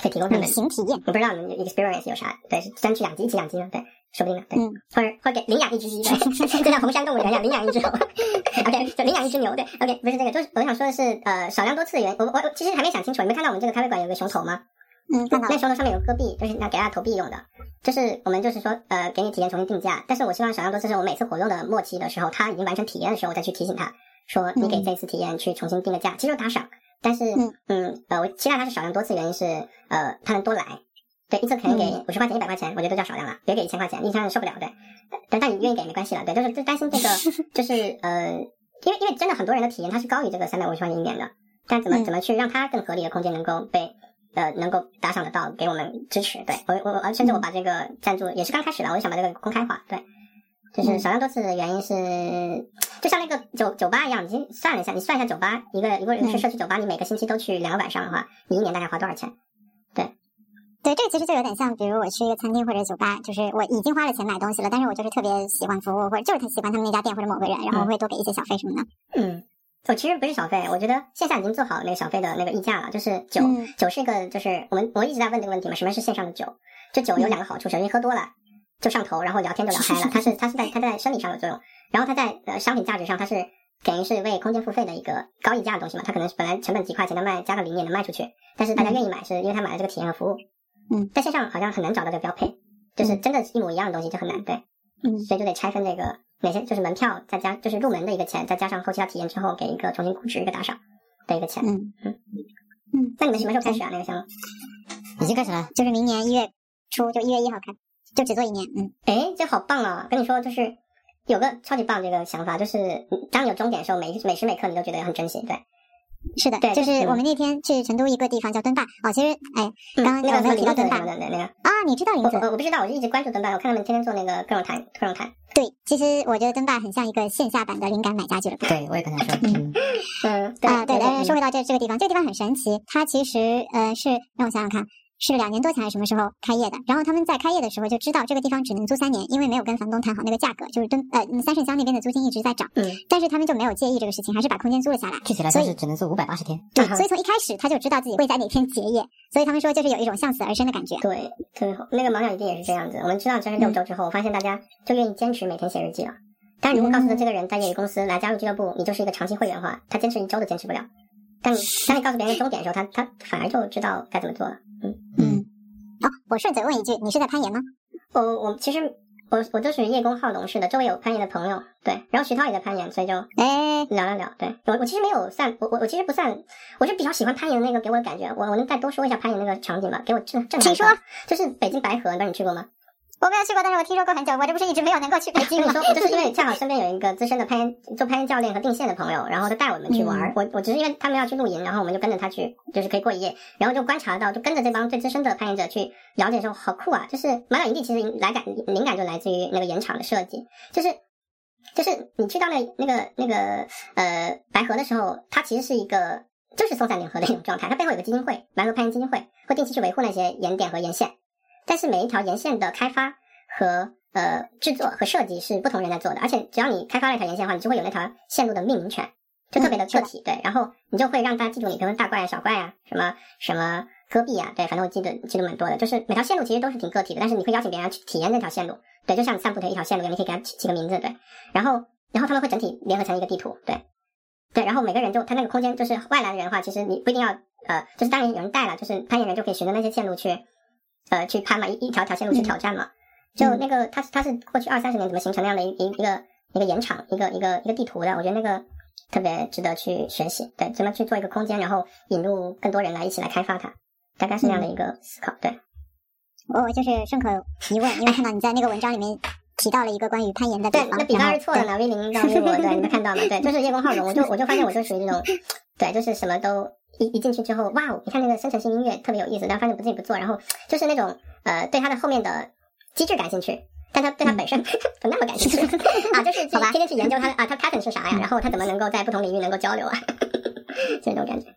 可以提供他们。旅行体验，我不知道你们 experience 有啥？对，是争取养鸡，一起养鸡呢？对。说不定呢，对，或者或者给领养一只鸡，对，[laughs] 就像红山动物园一样，领养一只狗，OK，就领养一只牛，对，OK，不是这个，就是我想说的是，呃，少量多次的原因，我我其实还没想清楚，你没看到我们这个咖啡馆有个熊头吗？嗯。那时候上面有个戈壁，就是那给大家投币用的，就是我们就是说，呃，给你体验重新定价，但是我希望少量多次是我每次活动的末期的时候，他已经完成体验的时候，我再去提醒他说，你给这次体验去重新定个价，其实打赏，但是，嗯，呃，我期待它是少量多次，原因是，呃，他能多来。对，一次可能给五十块钱、一百块钱，我觉得都叫少量了。别给一千块钱，一千受不了。对，但但你愿意给没关系了。对，就是就担心这个，[laughs] 就是呃，因为因为真的很多人的体验它是高于这个三百五十块钱一年的，但怎么怎么去让它更合理的空间能够被呃能够打赏得到，给我们支持。对我我我甚至我把这个赞助也是刚开始的，我就想把这个公开化。对，就是少量多次的原因是，就像那个酒酒吧一样，你算了一下，你算一下酒吧一个一个人是社区酒吧，你每个星期都去两个晚上的话，你一年大概花多少钱？对。对，这个其实就有点像，比如我去一个餐厅或者酒吧，就是我已经花了钱买东西了，但是我就是特别喜欢服务，或者就是特喜欢他们那家店或者某个人，然后我会多给一些小费什么的。嗯，我其实不是小费，我觉得线下已经做好那个小费的那个溢价了，就是酒，酒是一个，就是我们我一直在问这个问题嘛，什么是线上的酒？就酒有两个好处，首先喝多了就上头，然后聊天就聊嗨了，它是它是在它在生理上有作用，然后它在呃商品价值上，它是等于是为空间付费的一个高溢价的东西嘛，它可能本来成本几块钱的卖，加个零也能卖出去，但是大家愿意买，是因为他买了这个体验和服务。嗯，在线上好像很难找到这个标配，就是真的，一模一样的东西就很难，对，嗯，所以就得拆分这个哪些就是门票，再加就是入门的一个钱，再加上后期要体验之后给一个重新估值一个打赏的一个钱，嗯嗯嗯。那你们什么时候开始啊？那个项目已经开始了，就是明年一月初，就一月一号开，就只做一年。嗯，哎，这好棒啊！跟你说，就是有个超级棒这个想法，就是当你有终点的时候，每每时每刻你都觉得很珍惜，对。是的，对，就是我们那天去成都一个地方叫墩坝哦，其实哎，刚刚有没有提到墩坝的那个啊？你知道名字？我我不知道，我就一直关注墩坝，我看他们天天做那个各种谈各种谈。对，其实我觉得灯霸很像一个线下版的灵感买家俱乐部。对，我也跟他说。嗯对啊，[laughs] 对，但是说回到这这个地方，这个地方很神奇，它其实呃是让我想想看，是两年多前还是什么时候开业的，然后他们在开业的时候就知道这个地方只能租三年，因为没有跟房东谈好那个价格，就是敦呃三圣乡那边的租金一直在涨，嗯，但是他们就没有介意这个事情，还是把空间租了下来。具体来说是只能租五百八十天。对，所以从一开始他就知道自己会在哪天结业，所以他们说就是有一种向死而生的感觉。对，特别好。那个毛鸟一定也是这样子。我们知道这是六周之后，我发现大家就愿意坚持每天写日记了。但如果告诉他这个人在业余公司来加入俱乐部，你就是一个长期会员的话，他坚持一周都坚持不了。但当你告诉别人终点的时候，他他反而就知道该怎么做了。嗯嗯。哦，我顺嘴问一句，你是在攀岩吗？我我其实我我都属于叶公好龙式的，周围有攀岩的朋友，对，然后徐涛也在攀岩，所以就哎聊聊聊。对我我其实没有算我我我其实不算，我是比较喜欢攀岩的那个给我的感觉。我我能再多说一下攀岩那个场景吗？给我震震撼。请说。就是北京白河，那你去过吗？我没有去过，但是我听说过很久。我这不是一直没有能够去北京吗？[laughs] 就是因为恰好身边有一个资深的攀岩做攀岩教练和定线的朋友，然后他带我们去玩。我我只是因为他们要去露营，然后我们就跟着他去，就是可以过一夜，然后就观察到，就跟着这帮最资深的攀岩者去了解，说好酷啊！就是马岛营地其实来感灵感就来自于那个岩场的设计，就是就是你去到那那个那个呃白河的时候，它其实是一个就是松散联合的一种状态，它背后有个基金会，白河攀岩基金会会定期去维护那些岩点和岩线。但是每一条沿线的开发和呃制作和设计是不同人在做的，而且只要你开发了一条沿线的话，你就会有那条线路的命名权，就特别的个体，对，然后你就会让大家记住你，比如说大怪啊、小怪啊，什么什么戈壁啊，对，反正我记得记得蛮多的，就是每条线路其实都是挺个体的，但是你会邀请别人去体验那条线路，对，就像你散步的一条线路你可以给它起起个名字，对，然后然后他们会整体联合成一个地图，对，对，然后每个人就他那个空间就是外来的人的话，其实你不一定要呃，就是当然有人带了，就是攀岩人就可以循着那些线路去。呃，去攀嘛，一一条条线路去挑战嘛，就那个，它它是过去二三十年怎么形成那样的一一一个一个岩场，一个一个一个地图的，我觉得那个特别值得去学习。对，怎么去做一个空间，然后引入更多人来一起来开发它，大概是那样的一个思考。对，我就是顺口一问，因为看到你在那个文章里面提到了一个关于攀岩的对，那比方是错的呢，V 零到 V 五，对，你们看到吗？对，就是叶公好龙，我就我就发现我就属于这种，对，就是什么都。一一进去之后，哇哦！你看那个生成性音乐特别有意思，但发现自己不做，然后就是那种呃，对它的后面的机制感兴趣，但他对它本身不那么感兴趣 [laughs] 啊，就是天天去研究它啊，它 pattern 是啥呀？然后它怎么能够在不同领域能够交流啊？[laughs] 就这种感觉。